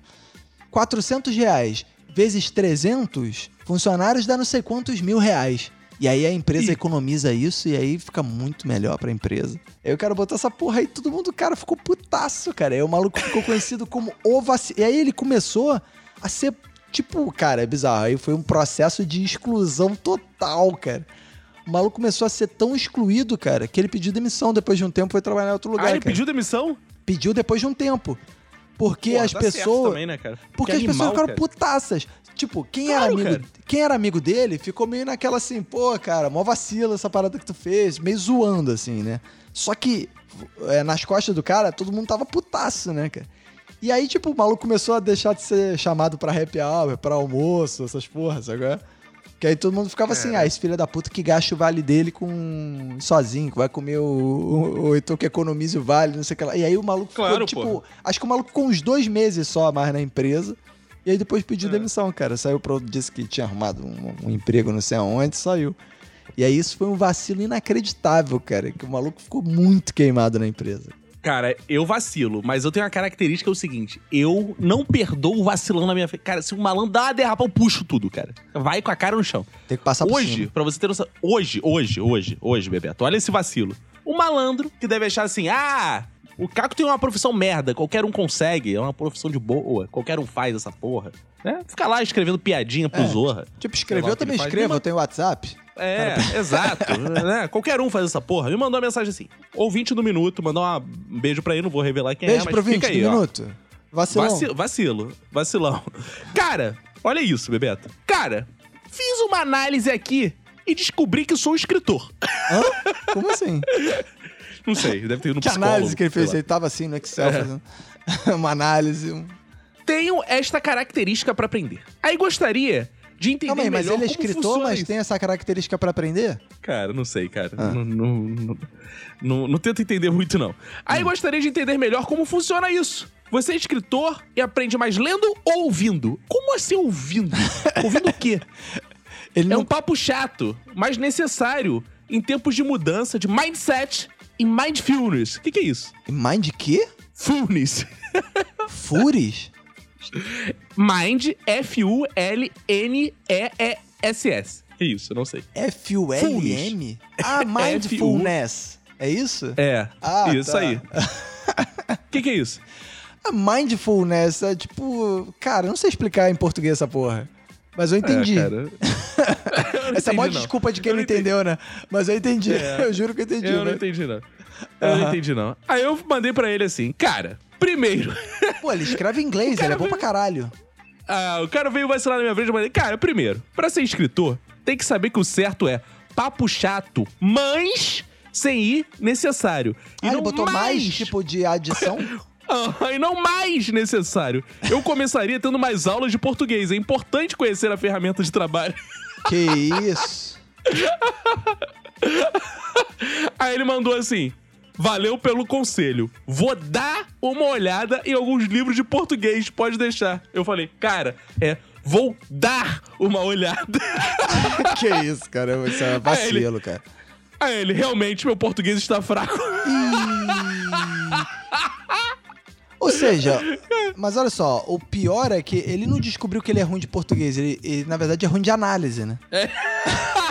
400 reais vezes 300 funcionários dá não sei quantos mil reais. E aí a empresa Ih. economiza isso e aí fica muito melhor pra empresa. Eu quero botar essa porra aí, todo mundo, cara, ficou putaço, cara. Aí o maluco ficou conhecido como o vaci... E aí ele começou a ser, tipo, cara, é bizarro. Aí foi um processo de exclusão total, cara. O maluco começou a ser tão excluído, cara, que ele pediu demissão depois de um tempo foi trabalhar em outro lugar. Ah, ele cara. pediu demissão? Pediu depois de um tempo. Porque as pessoas. também, né, cara? Porque Que as pessoas ficaram cara. putaças. Tipo, quem, Claro, era amigo, cara. quem era amigo dele ficou meio naquela assim, pô, cara, mó vacila essa parada que tu fez, meio zoando, assim, né? Só que é, nas costas do cara, todo mundo tava putaço, né, cara? E aí, tipo, o maluco começou a deixar de ser chamado pra happy hour, pra almoço, essas porras, agora. Que aí todo mundo ficava assim, É. ah, esse filho da puta que gasta o vale dele com sozinho, que vai comer o, o, o então que economize o vale, não sei o que lá. E aí o maluco Claro, ficou, tipo, acho que o maluco ficou uns dois meses só mais na empresa. E aí depois pediu É. demissão, cara. Saiu pro disse que tinha arrumado um, um emprego não sei aonde, saiu. E aí isso foi um vacilo inacreditável, cara. Que o maluco ficou muito queimado na empresa. Cara, eu vacilo, mas eu tenho uma característica é o seguinte: eu não perdoo o vacilão na minha frente. Cara, se o malandro dá uma derrapa, eu puxo tudo, cara. Vai com a cara no chão. Tem que passar por Hoje, pra você ter noção. Hoje, hoje, hoje, hoje, Bebeto, olha esse vacilo. O malandro que deve achar assim: ah, o Caco tem uma profissão merda, qualquer um consegue, é uma profissão de boa, qualquer um faz essa porra. Né? Fica lá escrevendo piadinha pro É. Zorra. Tipo, Sei escrever lá o eu que também escrevo, eu tenho WhatsApp. É, exato. né? Qualquer um faz essa porra. Me mandou uma mensagem assim: ouvinte do minuto, mandou uma- um beijo pra ele, não vou revelar quem é, Beijo mas pro 20 fica aí, do ó. minuto. Vacilão. Vacilo, vacilo, vacilão. Cara, olha isso, Bebeto. Cara, fiz uma análise aqui e descobri que sou escritor. Hã? Como assim? Não sei, deve ter ido no que psicólogo. análise que ele fez? Ele tava assim no Excel É. fazendo uma análise. Um... Tenho esta característica pra aprender. Aí gostaria de entender Calma aí, mas melhor ele é escritor, mas tem essa característica pra aprender? Cara, não sei, cara. Ah. Não, não, não, não, tento entender muito, não. Aí Hum. gostaria de entender melhor como funciona isso. Você é escritor e aprende mais lendo ou ouvindo? Como assim ouvindo? ouvindo o quê? Ele É não um papo chato, mas necessário em tempos de mudança de mindset e mindfulness. O que, que é isso? Mind quê? Fulness. Fures? Mind, F-U-L-N-E-E-S-S. Que isso? Eu não sei. F-U-L-M? Ah, mindfulness. É isso? É, Ah, isso tá. aí. O que, que é isso? A mindfulness é tipo. Cara, eu não sei explicar em português essa porra. Mas eu entendi. É, cara. Eu não Essa é a maior entendi, não. desculpa de quem Eu não não entendi. entendeu, né? Mas eu entendi. É. Eu juro que eu entendi. Eu não né? entendi, não. Eu não entendi, não. Aí eu mandei pra ele assim, cara, primeiro. Pô, ele escreve em inglês, ele é bom pra veio- caralho. Ah, o cara veio vacilar na minha frente e falei, cara, primeiro, pra ser escritor, tem que saber que o certo é papo chato, mas sem ir necessário. E Ah, ele não botou mais tipo de adição? Ah, e não mais necessário. Eu começaria tendo mais aulas de português. É importante conhecer a ferramenta de trabalho. que isso? Aí ele mandou assim: Valeu pelo conselho. Vou dar uma olhada em alguns livros de português, pode deixar. Eu falei, cara, é. Vou dar uma olhada. que isso, cara? Isso é vacilo, cara. Aí ele, realmente, meu português está fraco. Ou seja, mas olha só, o pior é que ele não descobriu que ele é ruim de português, ele, ele, na verdade é ruim de análise, né? É,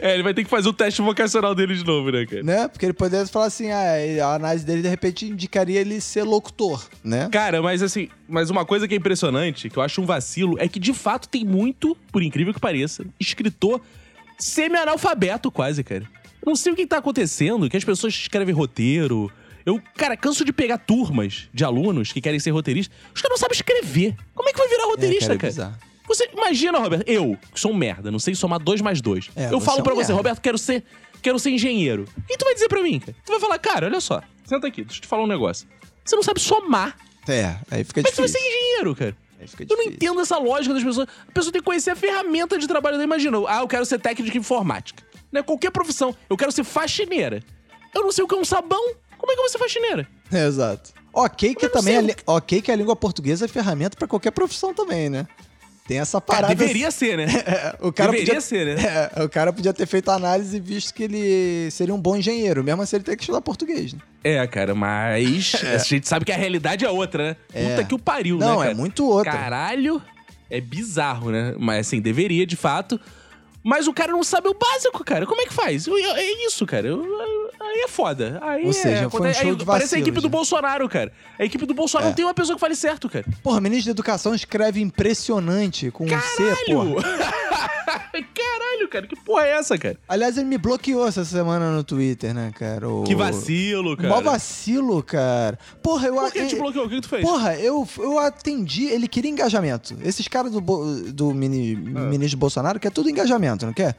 ele vai ter que fazer o teste vocacional dele de novo, né, cara? né? Porque ele poderia falar assim, ah, a análise dele de repente indicaria ele ser locutor, né? Cara, mas assim, mas uma coisa que é impressionante, que eu acho um vacilo, é que de fato tem muito, por incrível que pareça, escritor semi-analfabeto quase, cara. Eu não sei o que tá acontecendo, que as pessoas escrevem roteiro. Eu, cara, canso de pegar turmas de alunos que querem ser roteiristas. Os caras não sabem escrever. Como é que vai virar roteirista, é cara? bizarro. Você imagina, Roberto, eu, que sou um merda, não sei somar dois mais dois. É, eu falo é um pra você. Roberto, quero ser, quero ser engenheiro. Que tu vai dizer pra mim, cara? Tu vai falar, cara, olha só, senta aqui, deixa eu te falar um negócio. Você não sabe somar. É, aí fica Como é que tu vai difícil. ser engenheiro, cara? Aí fica Eu não difícil. entendo essa lógica das pessoas. A pessoa tem que conhecer a ferramenta de trabalho dela. Imagina, ah, eu quero ser técnico de informática. Né? Qualquer profissão. Eu quero ser faxineira. Eu não sei o que é um sabão. Como é que eu vou ser faxineira? É, exato. Ok que também ok que a língua portuguesa é ferramenta pra qualquer profissão também, né? Tem essa parada. deveria ser, né? É, o cara deveria podia, ser, né? É, o cara podia ter feito a análise visto que ele seria um bom engenheiro, mesmo assim ele tem que estudar português, né? É, cara, mas a gente sabe que a realidade é outra, né? É. Puta que o pariu, né, Não, é muito outra. Caralho, é bizarro, né? Mas assim, deveria de fato. Mas o cara não sabe o básico, cara. Como é que faz? Eu- eu- É isso, cara. Eu- Aí é foda. Aí Ou seja, é, foi um aí show de Parece a equipe do já. Bolsonaro, cara. A equipe do Bolsonaro É. não tem uma pessoa que fale certo, cara. Porra, ministro da Educação escreve impressionante com um C, porra. Caralho! Caralho, cara. Que porra é essa, cara? Aliás, ele me bloqueou essa semana no Twitter, né, cara? O... Que vacilo, cara. Mó vacilo, cara. Porra, eu... Por que eu- te bloqueou? O que que tu fez? Porra, eu, eu atendi, ele queria engajamento. Esses caras do, do mini, Ah. ministro Bolsonaro quer tudo engajamento, não quer?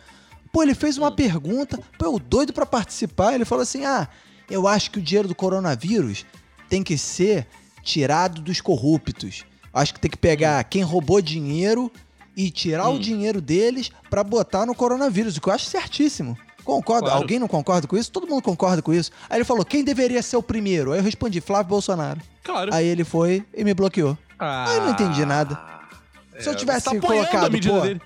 Pô, ele fez Hum. uma pergunta, pô, eu doido pra participar, ele falou assim, ah, eu acho que o dinheiro do coronavírus tem que ser tirado dos corruptos. Acho que tem que Hum. pegar quem roubou dinheiro e tirar o dinheiro deles pra botar no coronavírus, o que eu acho certíssimo. Concorda? Claro. Alguém não concorda com isso? Todo mundo concorda com isso. Aí ele falou, quem deveria ser o primeiro? Aí eu respondi, Flávio Bolsonaro. Claro. Aí ele foi e me bloqueou. Aí eu não entendi nada. Se eu tivesse tá colocado, pô, dele.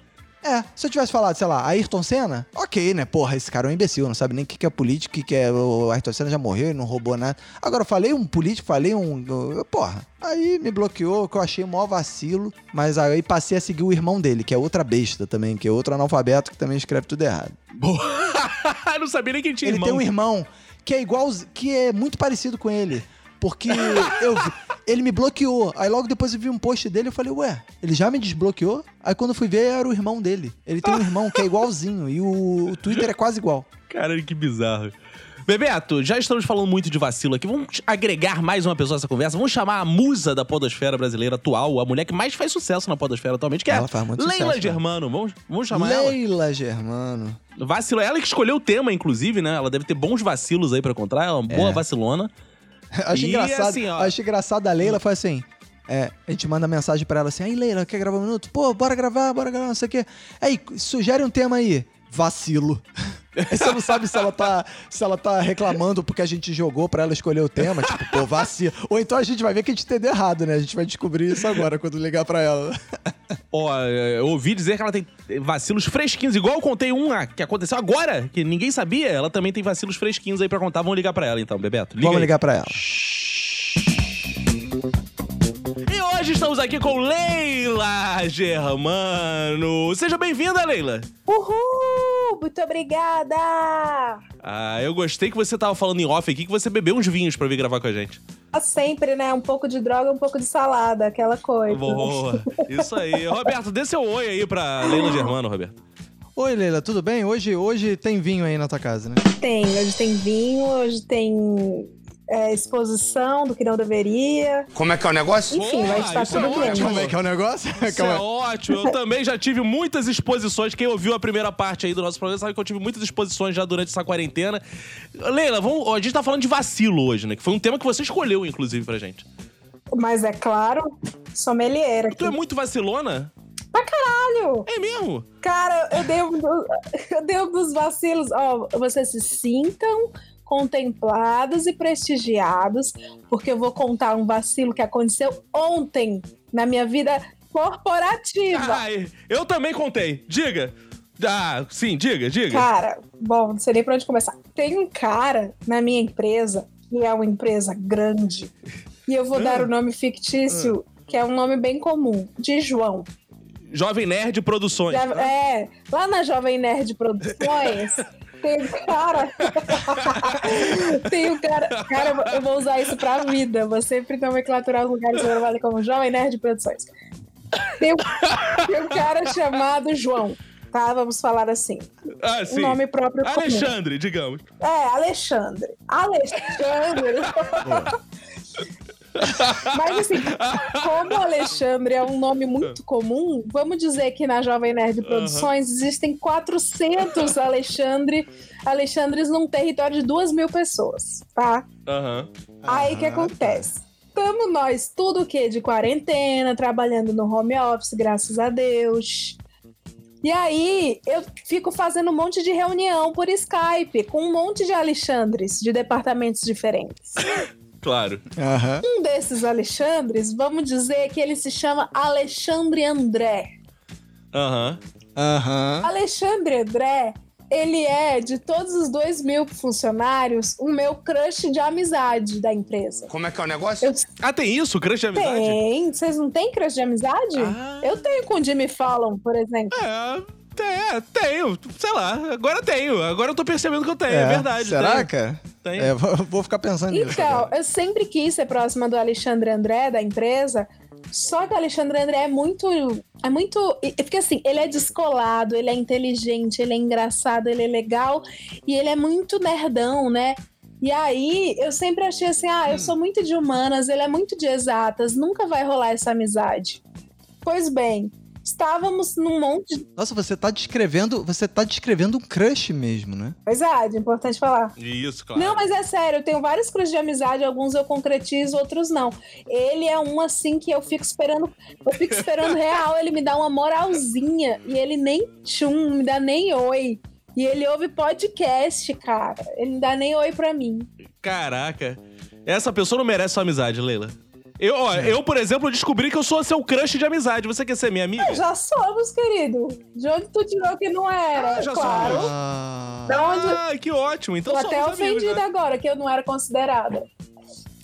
É, se eu tivesse falado, sei lá, Ayrton Senna, ok, né? Porra, esse cara é um imbecil, não sabe nem o que que é político, o que que é. O Ayrton Senna já morreu e não roubou nada. Agora, eu falei um político, falei um. Porra. Aí me bloqueou, que eu achei o maior vacilo. Mas aí passei a seguir o irmão dele, que é outra besta também, que é outro analfabeto que também escreve tudo errado. Boa. não sabia nem quem tinha Ele irmão. tem um irmão que é igual, que é muito parecido com ele. Porque eu vi- ele me bloqueou. Aí logo depois eu vi um post dele e eu falei, ué, ele já me desbloqueou? Aí quando eu fui ver, era o irmão dele. Ele tem um irmão que é igualzinho. E o, o Twitter é quase igual. Caralho, que bizarro. Bebeto, já estamos falando muito de vacilo aqui. Vamos agregar mais uma pessoa a essa conversa. Vamos chamar a musa da podosfera brasileira atual, a mulher que mais faz sucesso na podosfera atualmente, que é Ela faz muito Leila sucesso, né? Germano. Vamos, vamos chamar ela? Leila Germano. Vacilo. Ela que escolheu o tema, inclusive, né? Ela deve ter bons vacilos aí pra encontrar. Ela é uma boa vacilona. Acho E engraçado. assim, ó- acho engraçado a Leila foi assim. É, a gente manda mensagem pra ela assim, aí Leila, quer gravar um minuto? Pô, bora gravar, bora gravar, não sei o quê. Aí, sugere um tema aí. Vacilo. Aí você não sabe se ela tá, se ela tá reclamando porque a gente jogou pra ela escolher o tema, tipo, pô, vacilo. Ou então a gente vai ver que a gente entendeu errado, né? A gente vai descobrir isso agora quando ligar pra ela. Ó, eu ouvi dizer que ela tem vacilos fresquinhos, igual eu contei um ah, que aconteceu agora, que ninguém sabia. Ela também tem vacilos fresquinhos aí pra contar. Vamos ligar pra ela então, Bebeto. Liga Vamos aí. ligar pra ela. E hoje estamos aqui com Leila Germano. Seja bem-vinda, Leila. Uhul! Muito obrigada! Ah, eu gostei que você tava falando em off aqui que você bebeu uns vinhos pra vir gravar com a gente. Sempre, né? Um pouco de droga, um pouco de salada, aquela coisa. Boa. Isso aí. Roberto, dê seu oi aí pra Leila Germano, Roberto. Oi, Leila, tudo bem? Hoje, hoje tem vinho aí na tua casa, né? Tem, hoje tem vinho, hoje tem é, exposição do que não deveria. Como é que é o negócio? Enfim, vai Porra, estar isso é tudo bem. ótimo. Como é que é o negócio? Isso é ótimo. Eu também já tive muitas exposições. Quem ouviu a primeira parte aí do nosso programa sabe que eu tive muitas exposições já durante essa quarentena. Leila, vamos, a gente tá falando de vacilo hoje, né? Que foi um tema que você escolheu, inclusive, pra gente. Mas é claro, sommelier aqui. Tu é muito vacilona? Pra caralho! É mesmo? Cara, eu dei um, eu dei um dos vacilos. Ó, vocês se sintam contemplados e prestigiados, porque eu vou contar um vacilo que aconteceu ontem na minha vida corporativa. Ai, eu também contei. Diga. Ah, sim, diga, diga. Cara, bom, não sei nem pra onde começar. Tem um cara na minha empresa, que é uma empresa grande, e eu vou dar o nome fictício, que é um nome bem comum, de João. Jovem Nerd Produções. É, lá na Jovem Nerd Produções, tem cara. tem um cara. Cara, eu vou usar isso pra vida. Vou sempre nomenclaturar os lugares que eu trabalho como Jovem Nerd Produções. Tem um, tem um cara chamado João. Tá? Vamos falar assim. Ah, Um sim. nome próprio comum. Alexandre, digamos. É, Alexandre. Alexandre. Mas assim, como Alexandre é um nome muito comum, vamos dizer que na Jovem Nerd Produções existem 400 Alexandre, Alexandres num território de duas mil pessoas, tá? Aham. Aí o que Ah, acontece? Estamos nós tudo o quê? De quarentena, trabalhando no home office, graças a Deus. E aí, eu fico fazendo um monte de reunião por Skype com um monte de Alexandres de departamentos diferentes. Claro. Aham. Um desses Alexandres, vamos dizer que ele se chama Alexandre André. Aham. Aham. Alexandre André, ele é, de todos os dois mil funcionários, o meu crush de amizade da empresa. Como é que é o negócio? Eu Ah, tem isso? Crush de amizade? Tem. Vocês não têm crush de amizade? Ah. Eu tenho com o Jimmy Fallon, por exemplo. É, é, tenho. Sei lá, agora tenho. Agora eu tô percebendo que eu tenho, é, verdade. Será, tenho. cara? Tem. É, vou, ficar pensando nisso. Então, eu sempre quis ser próxima do Alexandre André, da empresa. Só que o Alexandre André é muito. É muito. Porque assim, ele é descolado, ele é inteligente, ele é engraçado, ele é legal e ele é muito nerdão, né? E aí, eu sempre achei assim: ah, eu sou muito de humanas, ele é muito de exatas, nunca vai rolar essa amizade. Pois bem, estávamos num monte de. Nossa, você tá descrevendo. Você tá descrevendo um crush mesmo, né? Amizade, importante falar. Isso, claro. Não, mas é sério, eu tenho vários cruzes de amizade, alguns eu concretizo, outros não. Ele é um assim que eu fico esperando, eu fico esperando real, ele me dá uma moralzinha e ele nem tchum, não me dá nem oi. E ele ouve podcast, cara. Ele não dá nem oi pra mim. Caraca. Essa pessoa não merece sua amizade, Leila. Eu, ó, eu, por exemplo, descobri que eu sou seu crush de amizade. Você quer ser minha amiga? Já somos, querido. De onde tu tirou que não era? Ah, já claro. somos. Ah, onde- Ah, que ótimo. Então Tô somos até amigos, ofendida né? agora, que eu não era considerada.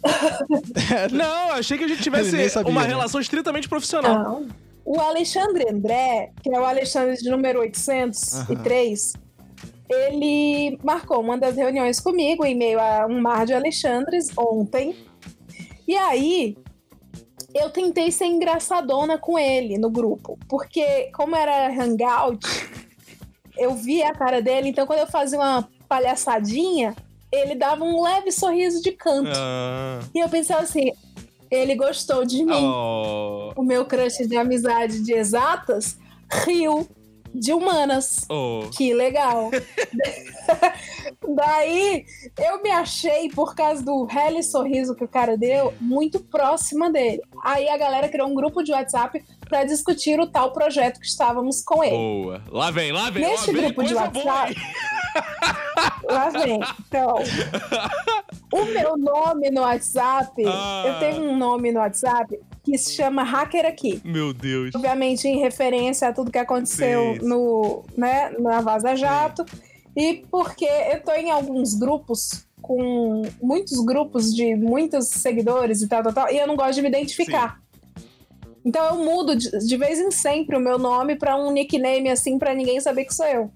Não, achei que a gente tivesse sabia, uma né? relação estritamente profissional. Não. O Alexandre André, que é o Alexandre de número 803, ele marcou uma das reuniões comigo em meio a um mar de Alexandres ontem. E aí, eu tentei ser engraçadona com ele no grupo, porque como era hangout, eu via a cara dele, então quando eu fazia uma palhaçadinha, ele dava um leve sorriso de canto. Ah. E eu pensava assim, ele gostou de mim Oh. o meu crush de amizade de exatas riu de humanas. Oh. Que legal. Daí eu me achei, por causa do rele sorriso que o cara deu, muito próxima dele. Aí a galera criou um grupo de WhatsApp para discutir o tal projeto que estávamos com ele. Boa. Lá vem, lá vem. Neste lá vem grupo de coisa boa, WhatsApp. Lá vem. Então, o meu nome no WhatsApp, Ah. eu tenho um nome no WhatsApp que se chama Hacker Aqui. Meu Deus. obviamente em referência a tudo que aconteceu Sim. no, né, na Vaza Jato. E porque eu tô em alguns grupos com muitos grupos de muitos seguidores e tal, tal, tal, e eu não gosto de me identificar. Então eu mudo de, de vez em sempre o meu nome pra um nickname assim pra ninguém saber que sou eu.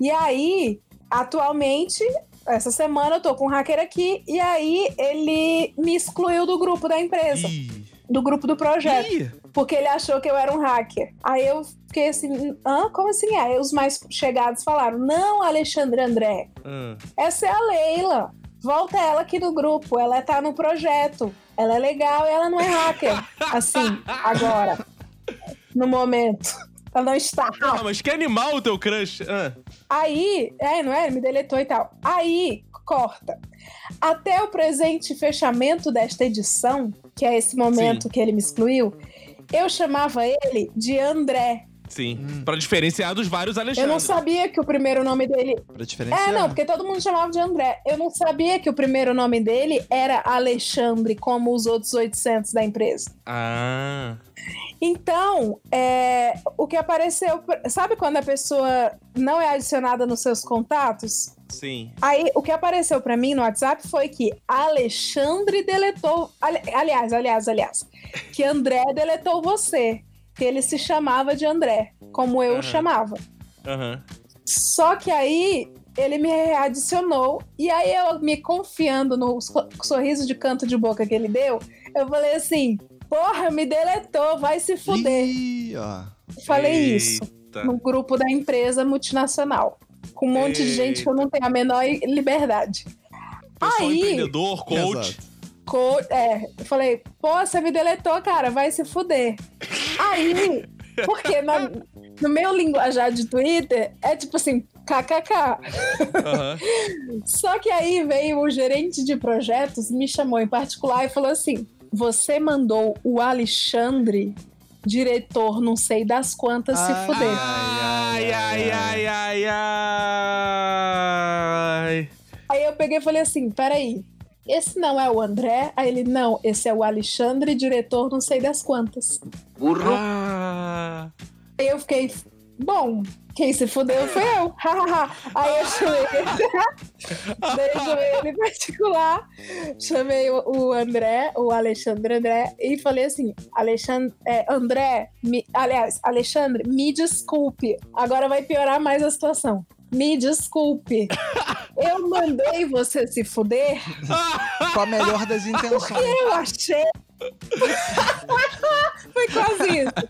E aí, atualmente, essa semana eu tô com um hacker aqui e aí ele me excluiu do grupo da empresa, Ih. do grupo do projeto Ih. porque ele achou que eu era um hacker. Aí eu fiquei assim, hã? Como assim? Aí os mais chegados falaram: não, Alexandre André, Ah. essa é a Leila. Volta ela aqui no grupo, ela tá no projeto. Ela é legal e ela não é hacker. Assim, agora. No momento. Ela não está. Ah, mas que animal o teu crush. Ah. Aí, é, não é? Ele me deletou e tal. Aí, corta. Até o presente fechamento desta edição, que é esse momento que ele me excluiu, eu chamava ele de André. Sim. Pra diferenciar dos vários Eu Alexandres. não sabia que o primeiro nome dele. pra diferenciar. É, não, porque todo mundo chamava de André. Eu não sabia que o primeiro nome dele era Alexandre, como os outros 800 da empresa. Ah. Então, é, o que apareceu. Sabe quando a pessoa não é adicionada nos seus contatos? Sim. Aí, o que apareceu pra mim no WhatsApp foi que Alexandre deletou. ali- aliás, aliás, aliás. Que André deletou você. Que ele se chamava de André, como eu o Aham. chamava. Aham. Só que aí ele me adicionou. E aí eu, me confiando no so- sorriso de canto de boca que ele deu, eu falei assim: porra, me deletou, vai se fuder. Ih, ó. Falei isso Eita. no grupo da empresa multinacional. Com um monte de gente que eu não tenho a menor liberdade. Pessoal Aí- empreendedor, coach. Exato. Co é, eu falei, pô, você me deletou, cara, vai se fuder. Aí, porque na- no meu linguajar de Twitter é tipo assim, kkk. Só que aí veio o gerente de projetos, me chamou em particular e falou assim: você mandou o Alexandre, diretor não sei das quantas, se Ai, fuder. Ai, ai, ai, ai, ai. Aí eu peguei e falei assim: peraí, esse não é o André? Aí ele, não, esse é o Alexandre, diretor não sei das quantas. Ah. Aí eu fiquei, bom, quem se fudeu foi eu. Aí eu chamei ele. Daí eu chamei ele em particular, chamei o, o André, o Alexandre André, e falei assim: Alexandre, é, André, me- aliás, Alexandre, me desculpe, agora vai piorar mais a situação. Me desculpe. Eu mandei você se fuder Com a melhor das intenções. eu achei. Foi quase isso.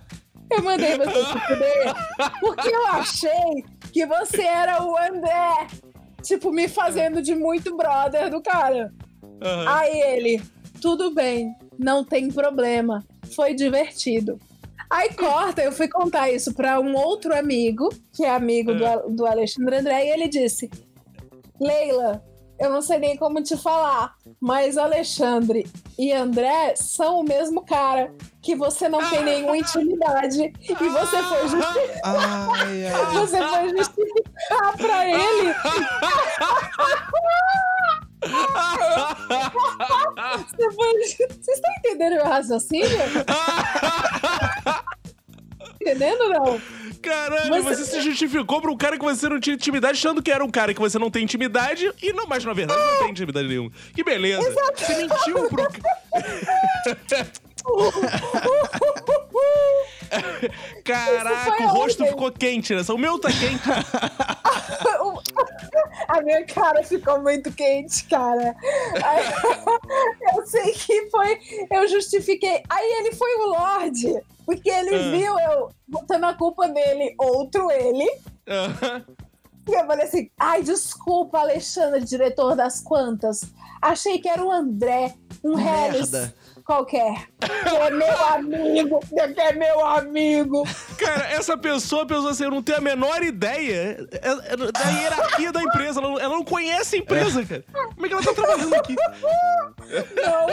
Eu mandei você se fuder porque eu achei que você era o André. Tipo, me fazendo de muito brother do cara. Aham. Aí ele, tudo bem, não tem problema. Foi divertido. Aí corta, eu fui contar isso pra um outro amigo, que é amigo do, do Alexandre André, e ele disse: Leila, eu não sei nem como te falar, mas Alexandre e André são o mesmo cara, que você não tem nenhuma intimidade, e você foi, justi- Ai, ai. você foi justificar pra ele. Você foi... Vocês estão entendendo meu raciocínio? entendendo não? Caralho, Mas- você se justificou pra um cara que você não tinha intimidade, achando que era um cara que você não tem intimidade, e não, mas na verdade não tem intimidade nenhuma. Que beleza. Você mentiu pro ca- Caraca, o rosto ficou quente, né? O meu tá quente. A minha cara ficou muito quente, cara. Aí, eu sei que foi. Eu justifiquei. Aí ele foi o Lorde, porque ele Ah. viu eu botando a culpa dele, outro ele. Aham. E eu falei assim: ai, desculpa, Alexandre, diretor das quantas. Achei que era o André, um Harris Merda. Qualquer. Que é meu amigo, que é meu amigo. Cara, essa pessoa pensou assim, eu não tenho a menor ideia é- é da hierarquia da empresa. Ela não, ela não conhece a empresa, cara. Como é que ela tá trabalhando aqui? Não.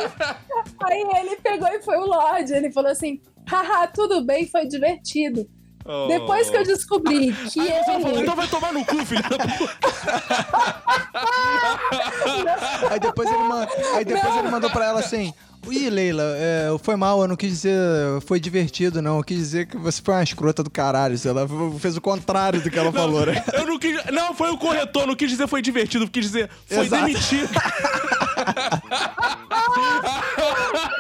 Aí ele pegou e foi o Lorde. Ele falou assim: haha, tudo bem, foi divertido. Oh. Depois que eu descobri que Aí você falou, ele. então vai tomar no cu, filho da puta. Aí depois ele, ma- aí depois Não. ele mandou pra ela assim. Ih, Leila, é, foi mal, eu não quis dizer foi divertido, não. Eu quis dizer que você foi uma escrota do caralho. Ela fez o contrário do que ela falou, né? Eu não quis. Não, foi o corretor, não quis dizer foi divertido, quis dizer foi Exato. demitido.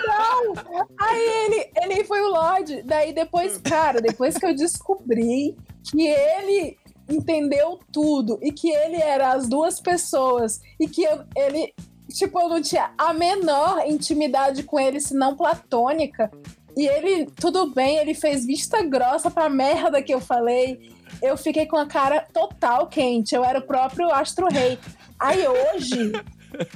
Não! Aí ele, ele foi o Lorde. Daí depois, cara, depois que eu descobri que ele entendeu tudo e que ele era as duas pessoas e que eu- ele, tipo, eu não tinha a menor intimidade com ele, senão platônica. E ele, tudo bem, ele fez vista grossa pra merda que eu falei. Eu fiquei com a cara total quente. Eu era o próprio Astro Rei. Aí hoje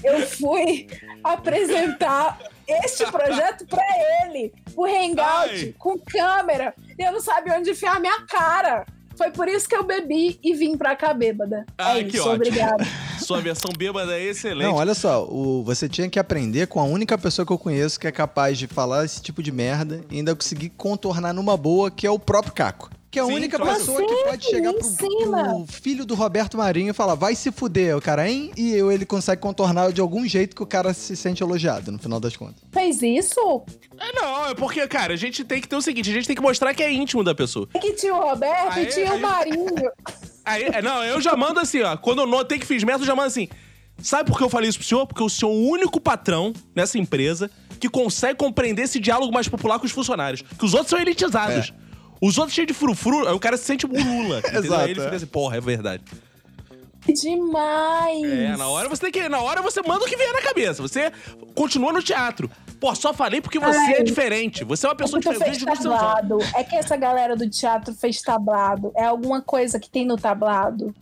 eu fui apresentar este projeto pra ele, o Hangout, Ai. com câmera. E eu não sabia onde enfiar a minha cara. Foi por isso que eu bebi e vim pra cá bêbada. Ai, é que isso, ótimo. obrigada. Sua versão bêbada é excelente. Não, olha só, o, você tinha que aprender com a única pessoa que eu conheço que é capaz de falar esse tipo de merda e ainda conseguir contornar numa boa, que é o próprio Caco. Que é a Sim, única claro. pessoa que pode chegar pro, pro filho do Roberto Marinho e falar, vai se fuder, o cara, hein? E eu, ele consegue contornar de algum jeito que o cara se sente elogiado, no final das contas. Fez isso? É, não, é porque, cara, a gente tem que ter o seguinte: a gente tem que mostrar que é íntimo da pessoa. É que tinha o Roberto Aí- e tinha aí- o Marinho. Aí, é, não, eu já mando assim, ó. Quando eu notei que fiz merda, eu já mando assim. Sabe por que eu falei isso pro senhor? Porque o senhor é o único patrão nessa empresa que consegue compreender esse diálogo mais popular com os funcionários. Que os outros são elitizados. Os outros cheios de frufru, aí o cara se sente um Lula. Exato, Aí ele é. fica assim, porra, é verdade. Demais. É, na hora você tem que. Na hora você manda o que vier na cabeça. Você continua no teatro. Pô, só falei porque você Ai. é diferente. Você é uma É pessoa fez diferente do seu olhos. tablado. É que essa galera do teatro fez tablado. É alguma coisa que tem no tablado.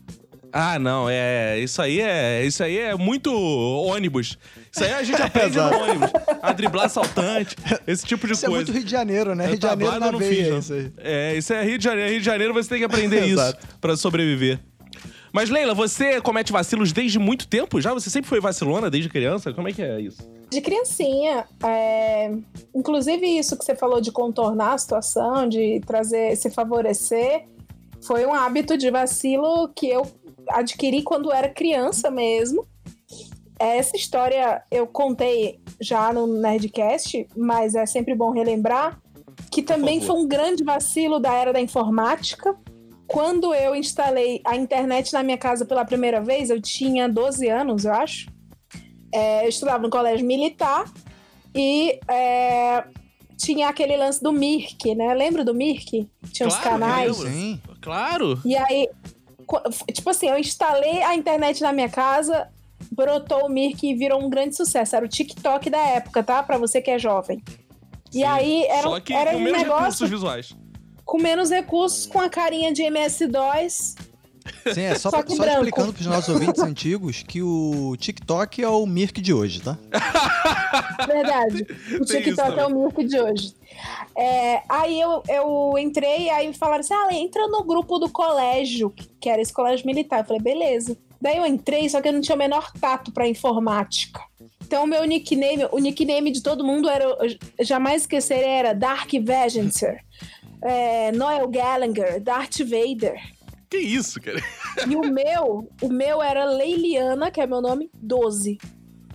Ah, não, é. Isso aí é. Isso aí é muito ônibus. Isso aí a gente aprende no ônibus. A driblar assaltante, esse tipo de Isso é coisa. muito Rio de Janeiro, né? Eu Rio de Janeiro na veia, fiz, isso aí. É, isso é Rio de Janeiro. Rio de Janeiro você tem que aprender isso pra sobreviver. Mas, Leila, você comete vacilos desde muito tempo já? Você sempre foi vacilona desde criança? Como é que é isso? De criancinha. é, Inclusive, isso que você falou de contornar a situação, de trazer, se favorecer, foi um hábito de vacilo que eu adquiri quando era criança mesmo. Essa história eu contei já no Nerdcast, mas é sempre bom relembrar que também foi um grande vacilo da era da informática. Quando eu instalei a internet na minha casa pela primeira vez, eu tinha 12 anos, eu acho. É, eu estudava no colégio militar e é, tinha aquele lance do Mirk, né? Lembra do Mirk? Tinha os Claro, canais. lembro. Sim. Claro. E aí, tipo assim, eu instalei a internet na minha casa, brotou o Mirk e virou um grande sucesso. Era o TikTok da época, tá? Pra você que é jovem. E Sim. aí era, Só que era com um menos negócio recursos visuais. com menos recursos, com a carinha de MS-DOS. Sim, é só, Só pra- só explicando pros nossos ouvintes antigos que o TikTok é o Mirk de hoje, tá? Verdade. O TikTok é o Mirk de hoje. É, aí eu, eu entrei, aí falaram assim: ah, entra no grupo do colégio, que era esse colégio militar. Eu falei, beleza. Daí eu entrei, só que eu não tinha o menor tato pra informática. Então, o meu nickname, o nickname de todo mundo era, jamais esquecer, era Dark Vegencer, é, Noel Gallagher, Darth Vader. Que isso, cara? E o meu, o meu era Leiliana, que é meu nome, 12.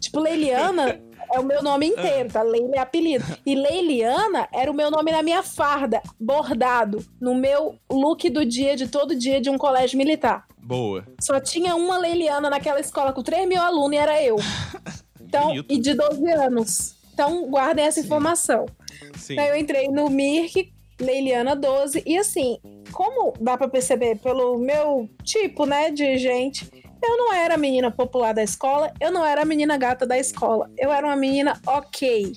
Tipo, Leiliana é o meu nome inteiro, tá? Leila é apelido. E Leiliana era o meu nome na minha farda, bordado, no meu look do dia, de todo dia, de um colégio militar. Boa. Só tinha uma Leiliana naquela escola com 3 mil alunos e era eu. Então, Bonito. e de 12 anos. Então, guardem essa informação. Sim. Aí eu entrei no Mirk, Leiliana 12, e assim, como dá pra perceber pelo meu tipo, né, de gente, eu não era a menina popular da escola, eu não era a menina gata da escola, eu era uma menina ok.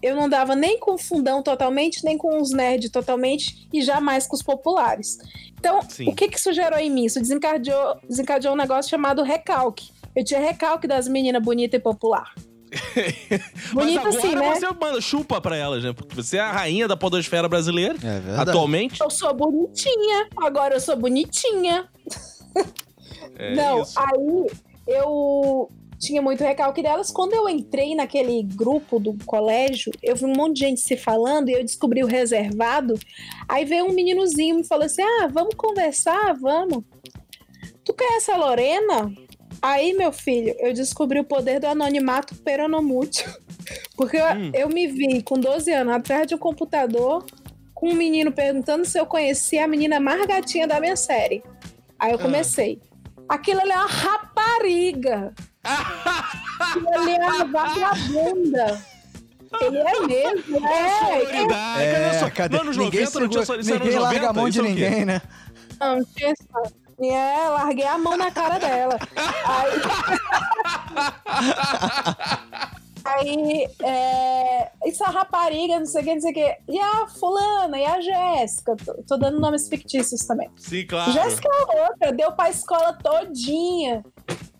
Eu não dava nem com o fundão totalmente, nem com os nerds totalmente, e jamais com os populares. Então, Sim. o que que isso gerou em mim? Isso desencadeou, desencadeou um negócio chamado recalque. Eu tinha recalque das meninas bonita e popular. Mas Bonita agora assim, né? você manda chupa pra elas, né? Porque você é a rainha da podosfera brasileira, É verdade. atualmente. Eu sou bonitinha, agora eu sou bonitinha. É não, isso. aí eu tinha muito recalque delas. Quando eu entrei naquele grupo do colégio, eu vi um monte de gente se falando e eu descobri o reservado. Aí veio um meninozinho e me falou assim: Ah, vamos conversar, vamos. Tu conhece a Lorena? Aí, meu filho, eu descobri o poder do anonimato peronomútil. Porque eu, Hum. eu me vi com 12 anos atrás de um computador com um menino perguntando se eu conhecia a menina mais gatinha da minha série. Aí eu Ah. comecei. Aquilo ali é uma rapariga. Aquilo ali é uma vagabunda. Ele é mesmo, é. Sororidade. Cadê só? cadê? Não, nos ninguém 90 não tinha segura- isso era ninguém larga 90? a mão de é ninguém, né? Não, tinha só. É, larguei a mão na cara dela. Aí, Aí, é, isso é a rapariga, não sei o que, não sei o que. E a fulana, e a Jéssica. Tô, tô dando nomes fictícios também. Sim, claro. Jéssica é outra, deu pra escola todinha.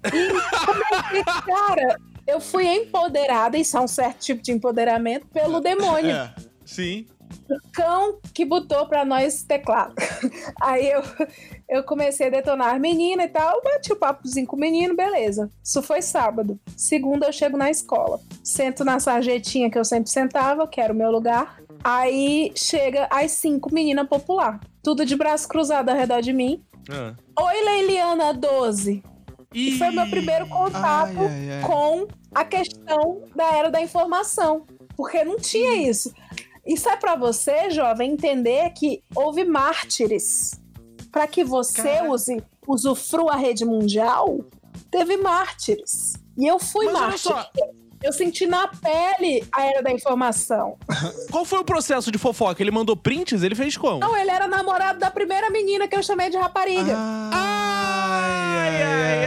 E, comecei, cara, eu fui empoderada, isso é um certo tipo de empoderamento, pelo demônio. É, sim. O cão que botou pra nós teclado. Aí eu, eu comecei a detonar menina e tal, bati o papozinho com o menino, beleza. Isso foi sábado. Segunda eu chego na escola. Sento na sarjetinha que eu sempre sentava, que era o meu lugar. Aí chega as cinco meninas popular. Tudo de braço cruzado ao redor de mim. Ah. Oi, Leiliana 12. E foi o meu primeiro contato Ai, ai, ai. com a questão da era da informação. Porque não tinha isso. Isso é pra você, jovem, entender que houve mártires. Pra que você Caraca. use, usufrua a rede mundial, teve mártires. E eu fui Mas mártir. Eu senti na pele a era da informação. Qual foi o processo de fofoca? Ele mandou prints? Ele fez como? Não, ele era namorado da primeira menina que eu chamei de rapariga. Ai, ai,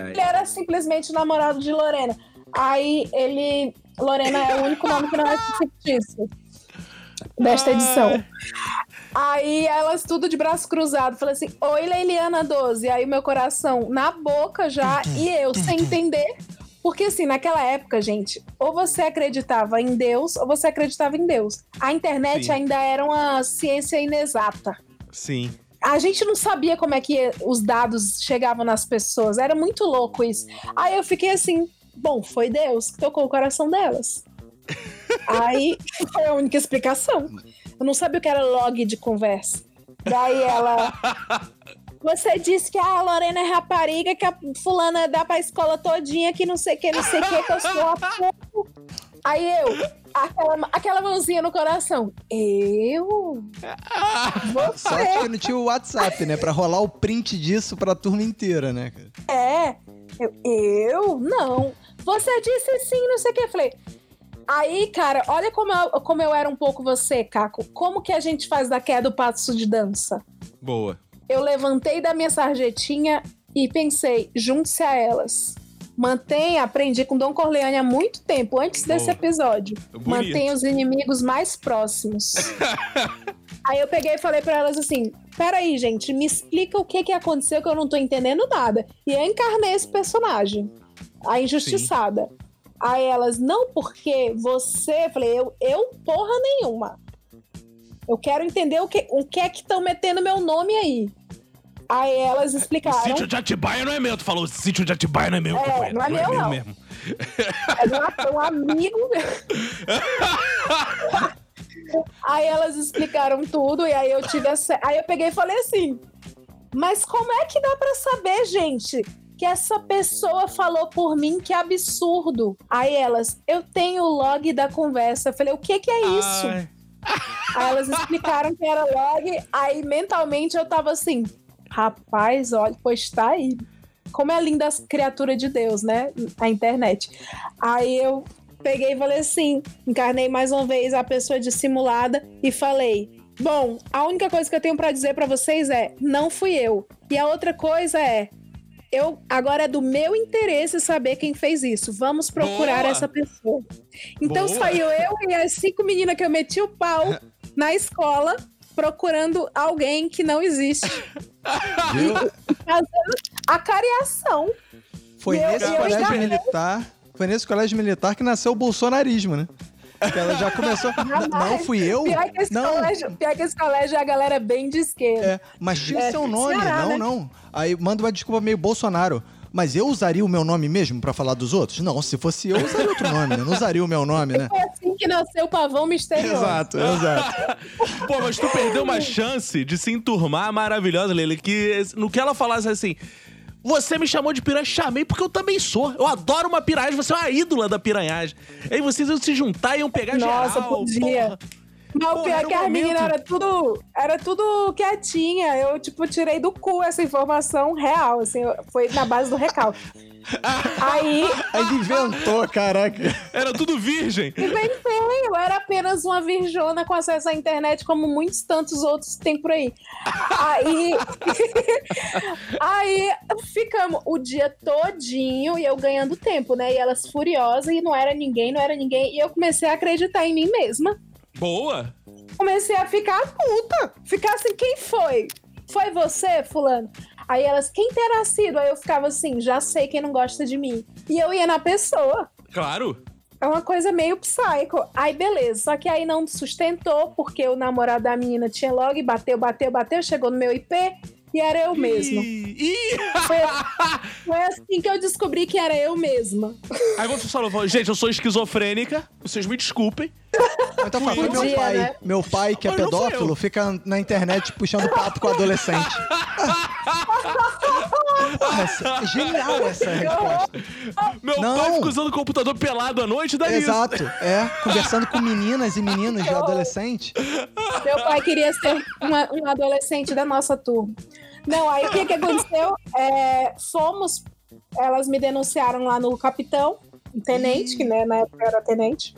ai. Ele era simplesmente namorado de Lorena. Aí ele. Lorena é o único nome que não é fictício desta edição. Aí elas tudo de braço cruzado. Falei assim: Oi, Leiliana 12. Aí meu coração na boca já e eu sem entender. Porque assim, naquela época, gente, ou você acreditava em Deus ou você acreditava em Deus. A internet Sim. ainda era uma ciência inexata Sim. a gente não sabia como é que os dados chegavam nas pessoas. Era muito louco isso. Aí eu fiquei assim, bom, foi Deus que tocou o coração delas. Aí foi a única explicação. Eu não sabia o que era log de conversa. Daí ela. Você disse que a Lorena é rapariga, que a fulana dá pra escola todinha, que não sei o que, não sei o que, que eu sou a pouco. Aí eu, aquela, aquela mãozinha no coração. Eu? Sorte Você? que não tinha o WhatsApp, né? Pra rolar o print disso pra turma inteira, né, cara? É. Eu, eu? Não. Você disse sim, não sei o que. Eu falei. Aí, cara, olha como eu, como eu era um pouco você, Caco. Como que a gente faz da queda do passo de dança? Boa. Eu levantei da minha sarjetinha e pensei, junte-se a elas. Mantenha, aprendi com Dom Corleone há muito tempo, antes Boa. desse episódio. Bonito. Mantenha os inimigos mais próximos. Aí eu peguei e falei pra elas assim: peraí, gente, me explica o que que aconteceu que eu não tô entendendo nada. E eu encarnei esse personagem, a injustiçada. Aí elas, não porque você. Falei, eu, eu porra nenhuma. Eu quero entender o que, o que é que estão metendo meu nome aí. Aí elas explicaram. Sítio de Atibaia não é meu. Tu falou, sítio de Atibaia não é meu. É, companheiro. não é meu, não. mesmo. É de um, um amigo meu. aí elas explicaram tudo e aí eu tive essa... aí eu peguei e falei assim: "Mas como é que dá pra saber, gente, que essa pessoa falou por mim? Que absurdo". Aí elas: "Eu tenho o log da conversa". Eu falei: "O que que é isso?". Ai. Aí elas explicaram que era log, aí mentalmente eu tava assim: "Rapaz, olha, pois tá aí". Como é linda a criatura de Deus, né? A internet. Aí eu peguei e falei assim: encarnei mais uma vez a pessoa dissimulada e falei: Bom, a única coisa que eu tenho pra dizer pra vocês é: não fui eu. E a outra coisa é: eu agora é do meu interesse saber quem fez isso. Vamos procurar Boa. essa pessoa. Então Boa. saiu eu e as cinco meninas que eu meti o pau na escola procurando alguém que não existe. Viu? A cariação. Foi E eu- nesse colégio militar. Foi nesse colégio militar que nasceu o bolsonarismo, né? Que ela já começou. Não fui eu? Pior que, esse Não. colégio, pior que esse colégio é a galera bem de esquerda. É, mas tinha É, seu nome. Ceará, não, né? não. Aí manda uma desculpa meio Bolsonaro. Mas eu usaria o meu nome mesmo pra falar dos outros? Não, se fosse eu, eu usaria outro nome, né? Não usaria o meu nome, né? Foi assim que nasceu o pavão misterioso. Exato, exato. Pô, mas tu perdeu uma chance de se enturmar maravilhosa, Lele, que no que ela falasse assim. Você me chamou de piranha, chamei porque eu também sou. Eu adoro uma piranhagem, você é uma ídola da piranhagem. Aí vocês iam se juntar e iam pegar Nossa, geral. podia. porra. Mas o Porra, pior era que a momento. menina era tudo, era tudo quietinha. Eu, tipo, tirei do cu essa informação real, assim, foi na base do recalque. Aí, Aí ele inventou, caraca. Era tudo virgem. inventei, eu era apenas uma virjona com acesso à internet, como muitos tantos outros que tem por aí. Aí, aí ficamos o dia todinho e eu ganhando tempo, né? E elas furiosas e não era ninguém, não era ninguém. E eu comecei a acreditar em mim mesma. Boa. comecei a ficar puta. Ficar assim, quem foi? Foi você, fulano? Aí elas, quem terá sido? Aí eu ficava assim, já sei quem não gosta de mim. E eu ia na pessoa. Claro. É uma coisa meio psycho. Aí beleza, só que aí não sustentou, porque o namorado da menina tinha logo, bateu, bateu, bateu, chegou no meu IP e era eu mesma. Ih, ih. Foi, foi assim que eu descobri que era eu mesma. Aí você falou, falou, gente, eu sou esquizofrênica, vocês me desculpem. Então, Fui foi eu. meu pai. né? Meu pai, que é Mas pedófilo, eu. fica na internet puxando papo com adolescente. Porra, essa- genial essa resposta. Meu Não. pai fica usando o computador pelado à noite, isso. Exato, é. Conversando com meninas e meninos de adolescente. Meu pai queria ser uma, um adolescente da nossa turma. Não, aí o que, que aconteceu? É, fomos, elas me denunciaram lá no capitão, o tenente, que né, na época era tenente.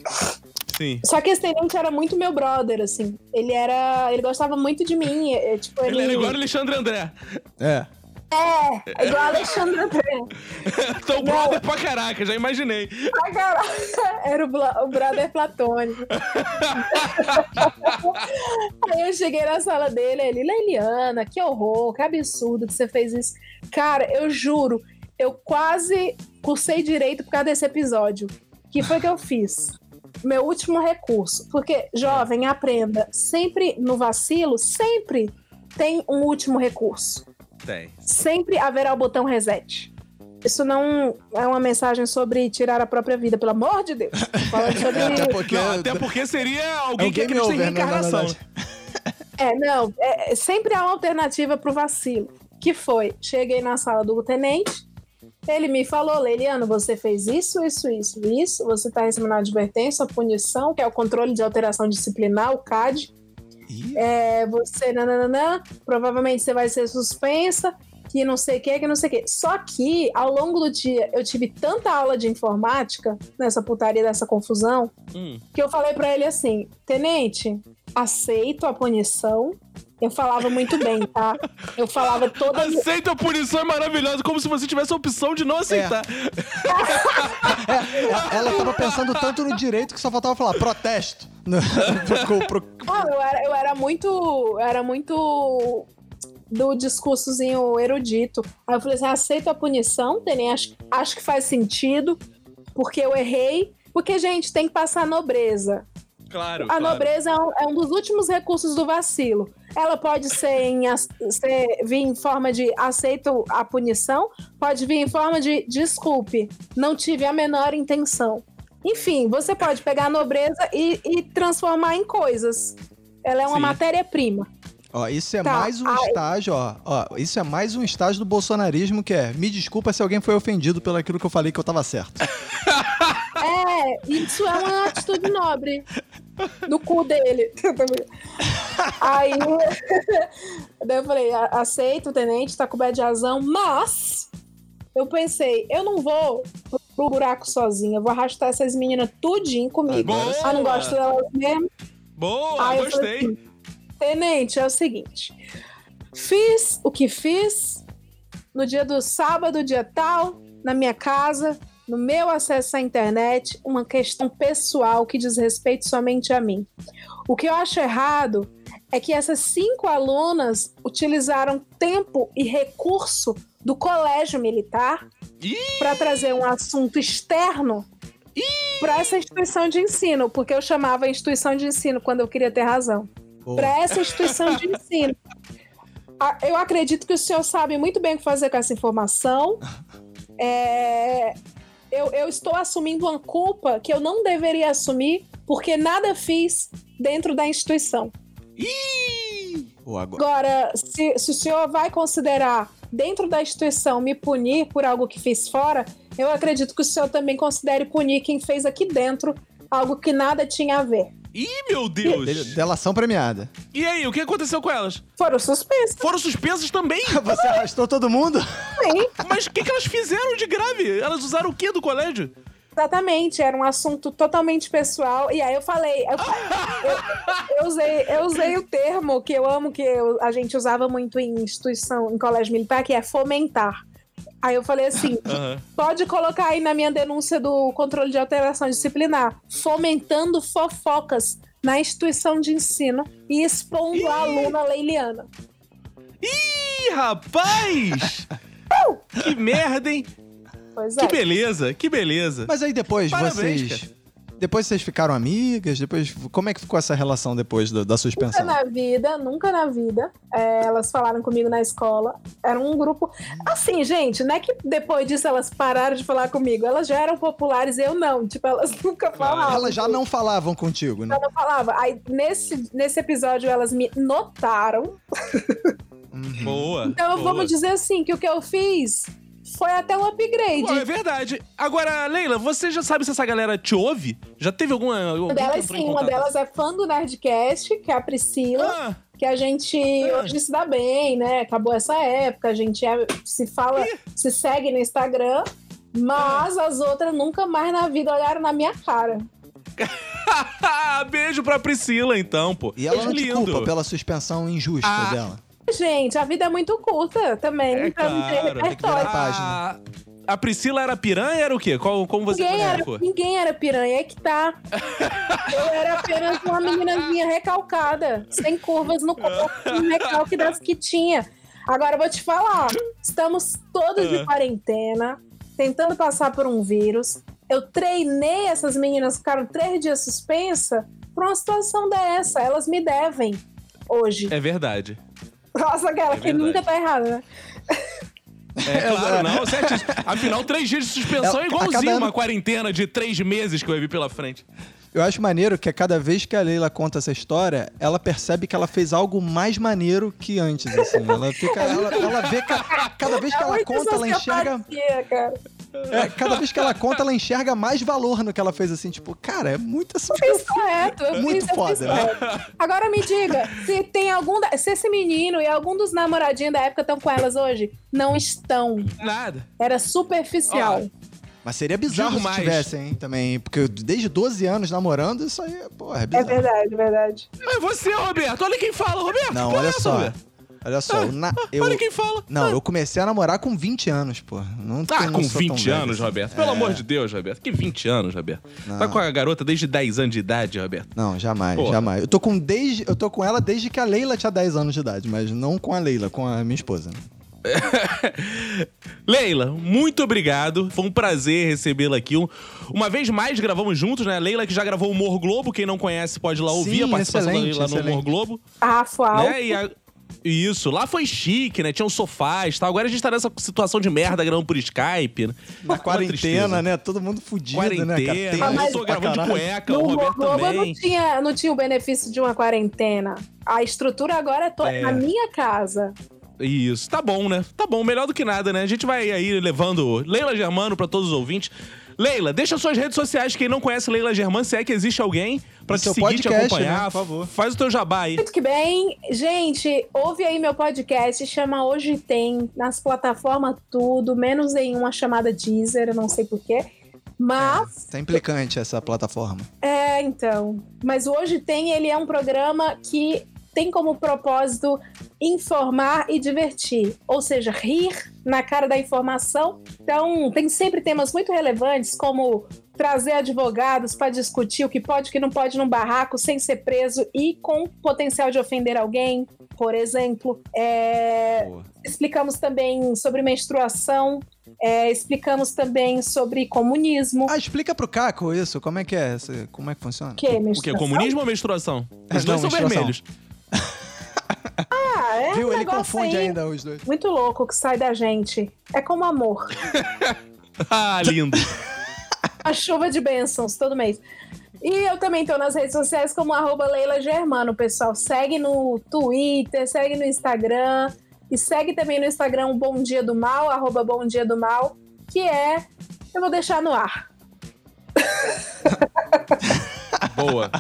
Sim. Só que esse tenente era muito meu brother, assim. Ele era. Ele gostava muito de mim. é, tipo, ele, Ele era igual o Alexandre André. É. É, igual Alexandre André. Então, brother pra caraca, já imaginei. Ah, caralho. Era o, o brother platônico. Aí eu cheguei na sala dele, ele, Leiliana, que horror, que absurdo que você fez isso. Cara, eu juro, eu quase cursei direito por causa desse episódio. que foi que eu fiz? Meu último recurso. Porque, jovem, aprenda, sempre no vacilo, sempre tem um último recurso. Tem. Sempre haverá o botão reset. Isso não é uma mensagem sobre tirar a própria vida, pelo amor de Deus. Falando sobre. Até porque, Não, até porque seria alguém é que acredita em né, na reencarnação. É, não, é, sempre há uma alternativa pro vacilo. Que foi, cheguei na sala do tenente, ele me falou, Leiliano, você fez isso, isso, isso, isso, você tá recebendo a advertência, a punição, que é o controle de alteração disciplinar, o CAD, é, você, nananã, provavelmente você vai ser suspensa, que não sei o que, que não sei o que. Só que, ao longo do dia, eu tive tanta aula de informática, nessa putaria dessa confusão, Hum. que eu falei pra ele assim: Tenente, aceito a punição, Eu falava muito bem, tá? Eu falava toda. Aceita a punição é maravilhosa, como se você tivesse a opção de não aceitar. É, ela tava pensando tanto no direito que só faltava falar protesto. Pro- pro- Ah, eu era, eu era muito. Eu era muito do discursozinho erudito. Aí eu falei assim: aceito a punição, Tenem, acho, acho que faz sentido, porque eu errei. Porque, gente, tem que passar nobreza. Claro. A nobreza é um, é um dos últimos recursos do vacilo. Ela pode ser, em, ser- vir em forma de aceito a punição, pode vir em forma de desculpe, não tive a menor intenção. Enfim, você pode pegar a nobreza e, e transformar em coisas. Ela é uma matéria-prima. Ó, isso é Tá, mais um ai. estágio, ó, ó. Isso é mais um estágio do bolsonarismo que é. Me desculpa se alguém foi ofendido pelo aquilo que eu falei que eu tava certo. É, isso é uma atitude nobre. No cu dele. Aí daí eu falei, "A- aceito, o tenente, tá coberto de razão, mas eu pensei, eu não vou pro- buraco sozinha, eu vou arrastar essas meninas tudinho comigo. Boa! Ah, não gosto delas mesmo. Boa, Aí gostei. assim, Tenente, é o seguinte. Fiz o que fiz no dia do sábado, dia tal, na minha casa, no meu acesso à internet, uma questão pessoal que diz respeito somente a mim. O que eu acho errado é que essas cinco alunas utilizaram tempo e recurso do colégio militar para trazer um assunto externo para essa instituição de ensino, porque eu chamava a instituição de ensino quando eu queria ter razão. Para essa instituição de ensino. Eu acredito que o senhor sabe muito bem o que fazer com essa informação. É, Eu, eu estou assumindo uma culpa que eu não deveria assumir, porque nada fiz dentro da instituição. Ih! Agora. Agora, se, se o senhor vai considerar dentro da instituição me punir por algo que fiz fora, eu acredito que o senhor também considere punir quem fez aqui dentro algo que nada tinha a ver. Ih, meu Deus! De- Delação premiada. E aí, o que aconteceu com elas? Foram suspensas, Foram suspensas também? Você arrastou todo mundo? sim. Mas o que, que elas fizeram de grave? Elas usaram o que do colégio? Exatamente, era um assunto totalmente pessoal. E aí eu falei, eu, eu- eu usei, eu usei o termo que eu amo, que eu- a gente usava muito em instituição, em colégio militar, que é fomentar. Aí eu falei assim: Aham. pode colocar aí na minha denúncia do controle de alteração disciplinar, fomentando fofocas na instituição de ensino e expondo a aluna Leiliana. Ih, rapaz! que merda, hein? Pois Que é. beleza, que beleza. Mas aí depois Parabéns, vocês. Depois vocês ficaram amigas? Depois. Como é que ficou essa relação depois da, da Nunca suspensão? na vida, nunca na vida. é, elas falaram comigo na escola. Era um grupo. Assim, gente, não é que depois disso elas pararam de falar comigo. Elas já eram populares, eu não. Tipo, elas nunca falavam. Elas já não falavam contigo, né? Eu não falava. Aí, nesse, nesse episódio, elas me notaram. Uhum. Boa. Então, boa. vamos dizer assim, que o que eu fiz foi até um upgrade. Pô, é verdade. Agora, Leila, você já sabe se essa galera te ouve? Já teve alguma. Uma delas, sim, uma delas é fã do Nerdcast, que é a Priscila. Ah, que a gente Ah. hoje se dá bem, né? Acabou essa época, a gente é- se fala, se segue no Instagram, mas as outras nunca mais na vida olharam na minha cara. beijo pra Priscila, então, pô. E ela não te Lindo. culpa pela suspensão injusta Ah. dela. Gente, a vida é muito curta também, É pra ter claro, tem que virar repertório. a página. A, a Priscila era piranha era o quê? Qual, como você Ninguém era, ninguém era piranha, é que tá. Eu era apenas uma meninazinha recalcada, sem curvas no corpo, um recalque das que tinha. Agora eu vou te falar, estamos todos de Ah. quarentena, tentando passar por um vírus. Eu treinei essas meninas, ficaram três dias suspensa por uma situação dessa. Elas me devem hoje. É verdade. Nossa, aquela é que nunca tá errada, né? É claro, não, certíssimo. Afinal, três dias de suspensão É, é a igualzinho cada ano- uma quarentena de três meses que eu vi pela frente. Eu acho maneiro que a cada vez que a Leila conta essa história, ela percebe que ela fez algo mais maneiro que antes, assim. Ela fica. Ela, ela vê que a- cada vez que ela Muita conta, ela enxerga. cara. É, cada vez que ela conta, ela enxerga mais valor no que ela fez, assim, tipo, cara, é muito assim. fiz correto. Eu Muito fiz, eu fiz foda, né? correto. Agora me diga, se tem algum. da- Se esse menino e algum dos namoradinhos da época estão com elas hoje? Não estão. Nada. Era superficial. Mas seria bizarro Digo se mais. tivesse, hein, também. Porque desde 12 anos namorando, isso aí, porra, é É bizarro. verdade, é verdade. É você, Roberto. Olha quem fala, Roberto. Não, é olha essa, só. Roberto? Olha só, na- eu... Olha quem fala. Não, eu comecei a namorar com 20 anos, pô. Não, Ah, não com sou tão 20 velho anos, assim. Roberto. Pelo É. amor de Deus, Roberto. Que 20 anos, Roberto. Tá Não. com a garota desde 10 anos de idade, Roberto. Não, jamais, Porra. jamais. Eu tô com desde, eu tô com ela desde que a Leila tinha 10 anos de idade, mas não com a Leila, com a minha esposa. Leila, muito obrigado. Foi um prazer recebê-la aqui. Um- Uma vez mais gravamos juntos, né? Leila que já gravou o Humor Globo. Quem não conhece pode ir lá ouvir Sim, a participação excelente, da Leila no Humor excelente. Globo. Alto. Né? E a- Isso, lá foi chique, né? Tinha um sofás e tal. Agora a gente tá nessa situação de merda gravando por Skype. Né? Na Uma quarentena, né? Todo mundo fudido, Quarentena, né, cara? Tem eu tô gravando de cueca, No o Roberto Globo eu também. não tinha, não tinha o benefício de uma quarentena. A estrutura agora é, to- É. na minha casa. Isso, tá bom, né? Tá bom, melhor do que nada, né? A gente vai aí levando Leila Germano pra todos os ouvintes. Leila, deixa suas redes sociais. Quem não conhece Leila Germano, se é que existe alguém pra E te seguir, te podcast, acompanhar. né? Por favor. Faz o teu jabá aí. Muito que bem. Gente, ouve aí meu podcast, chama Hoje Tem, nas plataformas tudo, menos em uma chamada Deezer, eu não sei porquê. Mas, Tá implicante essa plataforma. é, então. Mas o Hoje Tem, ele é um programa que tem como propósito informar e divertir. Ou seja, rir na cara da informação. Então, tem sempre temas muito relevantes, como trazer advogados para discutir o que pode e o que não pode num barraco sem ser preso e com potencial de ofender alguém, por exemplo. É, explicamos também sobre menstruação, é, explicamos também sobre comunismo. Ah, explica pro Caco isso, como é que é? Como é que funciona? que O que? menstruação? Comunismo ou menstruação? É, Os dois não, são vermelhos. Ah, é Viu? um Ele confunde aí ainda os dois. Muito louco que sai da gente. É como amor. Ah, lindo. A chuva de bênçãos todo mês. E eu também tô nas redes sociais como arroba Leila Germano, pessoal. Segue no Twitter, segue no Instagram. E segue também no Instagram o Bom Dia do Mal, arroba Bom Dia do Mal, que é. Eu vou deixar no ar. Boa.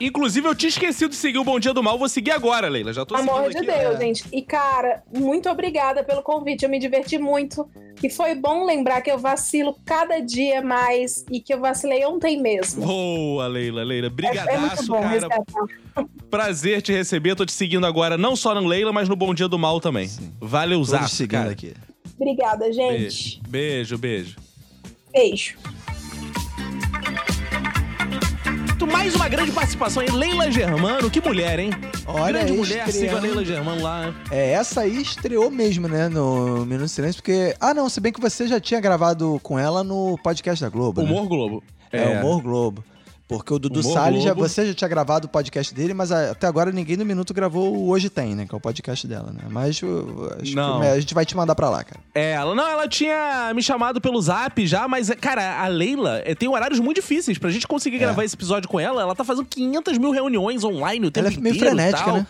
Inclusive, eu tinha esquecido de seguir o Bom Dia do Mal. Vou seguir agora, Leila. Já tô Amor seguindo de aqui. Deus, é. gente. E, cara, muito obrigada pelo convite. Eu me diverti muito. E foi bom lembrar que eu vacilo cada dia mais e que eu vacilei ontem mesmo. Boa, Leila, Leila. É, é muito Brigadaço, bom cara. resgatar. Prazer te receber. Tô te seguindo agora, não só no Leila, mas no Bom Dia do Mal também. Sim. Valeu, Zap, cara. aqui. Obrigada, Beijo, gente. beijo, beijo. Mais uma grande participação aí, Leila Germano. Que mulher, hein? Olha grande aí, mulher, siga a. Leila Germano lá. É, essa aí estreou mesmo, né, no Minuto de Silêncio, porque... Ah, não, se bem que você já tinha gravado com ela no podcast da Globo, né? Humor Globo. É, Humor Globo. Porque o Dudu Humor Salles, já, você já tinha gravado o podcast dele, mas a- até agora ninguém no Minuto gravou o Hoje Tem, né? Que é o podcast dela, né? Mas acho Não. que a gente vai te mandar pra lá, cara. É, ela não, ela tinha me chamado pelo Zap já, mas, cara, a Leila eh, tem horários muito difíceis. Pra gente conseguir gravar esse episódio com ela, ela tá fazendo 500 mil reuniões online o tempo Ela é meio inteiro frenética, tal. né?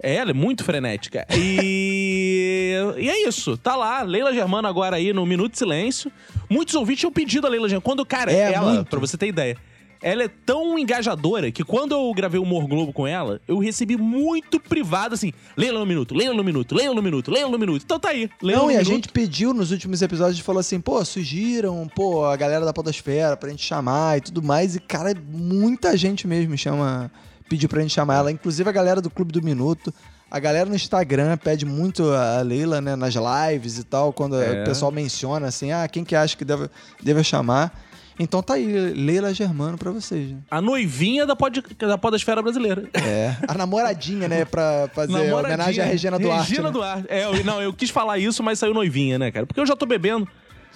É, ela é muito frenética. E... e é isso, tá lá, Leila Germano agora aí no Minuto de Silêncio. Muitos ouvintes tinham pedido a Leila Germano. Quando, cara, É, ela, muito. pra você ter ideia, ela é tão engajadora que quando eu gravei o Humor Globo com ela, eu recebi muito privado, assim, Leila no Minuto, Leila no Minuto, Leila no Minuto, Leila no Minuto. Então tá aí, Leila Não, e a Minuto. gente pediu nos últimos episódios, a falou assim, pô, sugiram, pô, a galera da Podosfera pra gente chamar e tudo mais. E, cara, muita gente mesmo chama, pediu pra gente chamar ela, inclusive a galera do Clube do Minuto. A galera no Instagram pede muito a Leila, né, nas lives e tal, quando É. o pessoal menciona assim, ah, quem que acha que deve, deve chamar. Então tá aí, Leila Germano pra vocês, né? A noivinha da, pod, da podosfera brasileira. É, a namoradinha, né, pra fazer homenagem à Regina Duarte. Regina né? Duarte. É, eu, não, eu quis falar isso, mas saiu noivinha, né, cara? Porque eu já tô bebendo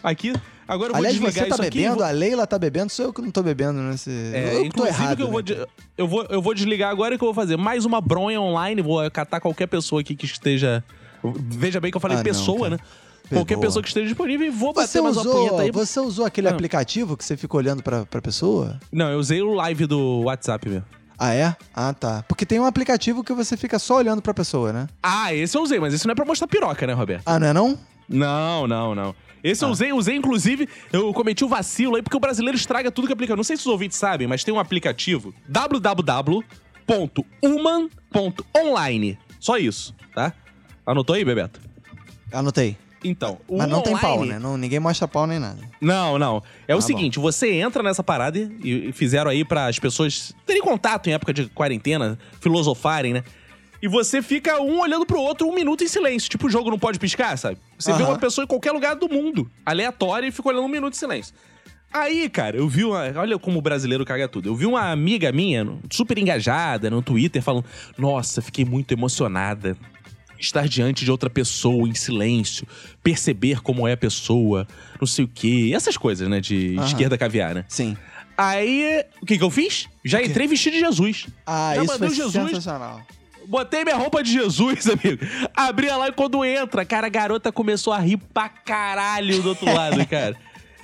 aqui. Agora eu vou Aliás, desligar você tá bebendo, vou- a Leila tá bebendo, sou eu que não tô bebendo nesse. É, eu tô inclusive errado. que eu vou, né, de- cara? eu, vou, eu vou desligar agora e o que eu vou fazer? Mais uma bronha online, vou catar qualquer pessoa aqui que esteja. Veja bem que eu falei Ah, não, pessoa, cara. né? Qualquer Pegou. pessoa que esteja disponível e vou Você bater mais uma punheta aí. você usou aquele Ah. aplicativo que você fica olhando pra, pra pessoa? Não, eu usei o live do WhatsApp mesmo. Ah, é? Ah, tá. Porque tem um aplicativo que você fica só olhando pra pessoa, né? Ah, esse eu usei, mas esse não é pra mostrar piroca, né, Roberto? Ah, não é não? Não, não, não. Esse eu Ah. usei, usei, inclusive, eu cometi o vacilo aí, porque o brasileiro estraga tudo que aplica. Não sei se os ouvintes sabem, mas tem um aplicativo www.human.online. Só isso, tá? Anotou aí, Bebeto? Anotei. Então, o Mas não tem pau, online- né? Não, ninguém mostra pau nem nada. Não, não. É o Ah, seguinte, você entra nessa parada e, e fizeram aí para as pessoas terem contato em época de quarentena, filosofarem, né? E você fica um olhando pro outro um minuto em silêncio. Tipo, o jogo não pode piscar, sabe? Você vê Aham. uma pessoa em qualquer lugar do mundo, aleatória, e fica olhando um minuto em silêncio. Aí, cara, eu vi uma. Olha como o brasileiro caga tudo. Eu vi uma amiga minha, super engajada, no Twitter, falando: Nossa, fiquei muito emocionada. Estar diante de outra pessoa em silêncio, perceber como é a pessoa, não sei o quê. Essas coisas, né? De Aham. esquerda caviar, né? Sim. Aí, o que que eu fiz? Já entrei vestido de Jesus. Ah, Já isso mandei foi o Jesus. sensacional. Botei minha roupa de Jesus, amigo. Abri lá e quando entra, cara, a garota começou a rir pra caralho do outro lado, cara.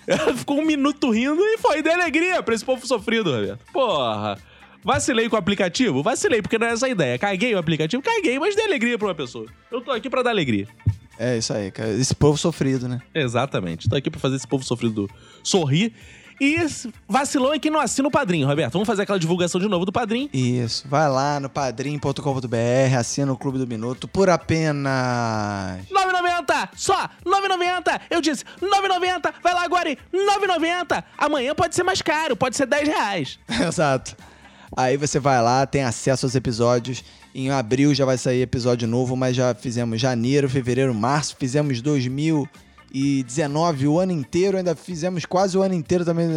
Ela ficou um minuto rindo e foi de alegria pra esse povo sofrido, Roberto. Porra. Vacilei com o aplicativo? Vacilei, porque não é essa a ideia. Caguei o aplicativo? Caguei, mas dei alegria pra uma pessoa. Eu tô aqui pra dar alegria. É isso aí, cara. Esse povo sofrido, né? Exatamente. Tô aqui pra fazer esse povo sofrido sorrir. E vacilou é que não assina o padrinho, Roberto. Vamos fazer aquela divulgação de novo do padrinho. Isso. Vai lá no padrim.com.br, assina o Clube do Minuto por apenas. 9,90! Só! 9,90! Eu disse 9,90! Vai lá agora e 9,90! Amanhã pode ser mais caro, pode ser 10 reais. Exato. Aí você vai lá, tem acesso aos episódios. Em abril já vai sair episódio novo, mas já fizemos janeiro, fevereiro, março, fizemos 2019 o ano inteiro, ainda fizemos quase o ano inteiro também,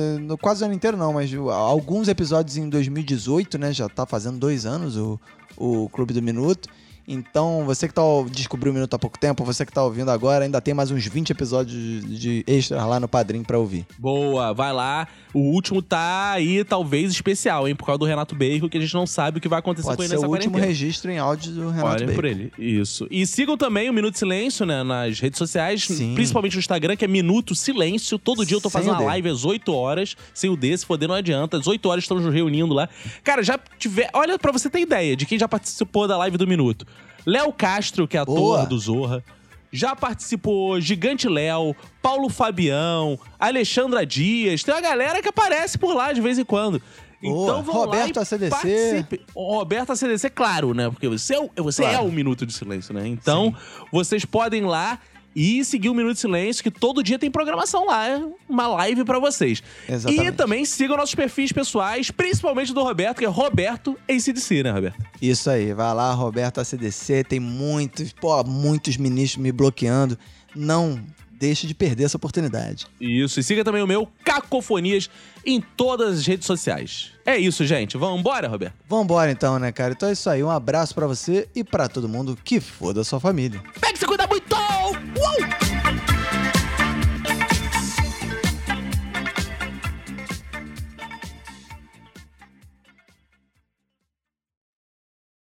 quase o ano inteiro não, mas alguns episódios em 2018, né? Já tá fazendo dois anos o, o Clube do Minuto. Então, você que tá, descobriu o Minuto há pouco tempo, você que tá ouvindo agora, ainda tem mais uns 20 episódios de, extras lá no Padrim pra ouvir. Boa, vai lá. O último tá aí, talvez especial, hein? Por causa do Renato Bacon, que a gente não sabe o que vai acontecer com Pode ele ser o nessa último quarentena. registro em áudio do Renato Olhem Bacon. por ele. Isso. E sigam também o Minuto Silêncio, né? Nas redes sociais, Sim. principalmente no Instagram, que é Minuto Silêncio. Todo dia eu tô Sem fazendo o uma live às 8 horas. Sem o D, se foder, não adianta. Às 8 horas estamos nos reunindo lá. Cara, já tiver. Olha, pra você ter ideia de quem já participou da live do Minuto. Léo Castro, que é ator Boa. do Zorra. Já participou Gigante Léo, Paulo Fabião, Alexandra Dias. Tem uma galera que aparece por lá de vez em quando. Então vão Roberto lá ACDC. participe. Roberto ACDC, claro, né? Porque você, é você Claro. é o Minuto de Silêncio, né? Então, vocês podem ir lá e seguir o Minuto de Silêncio, que todo dia tem programação lá, é uma live pra vocês. Exatamente. E também sigam nossos perfis pessoais, principalmente do Roberto, que é Roberto ACDC, né, Roberto? Isso aí, vai lá, Roberto ACDC, tem muitos, pô, muitos ministros me bloqueando. Não deixe de perder essa oportunidade. Isso, e siga também o meu Cacofonias em todas as redes sociais. É isso, gente. Vamos embora, Roberto? Vambora então, né, cara? Então é isso aí, um abraço pra você e pra todo mundo que foda a sua família. Pega e se cuida muito!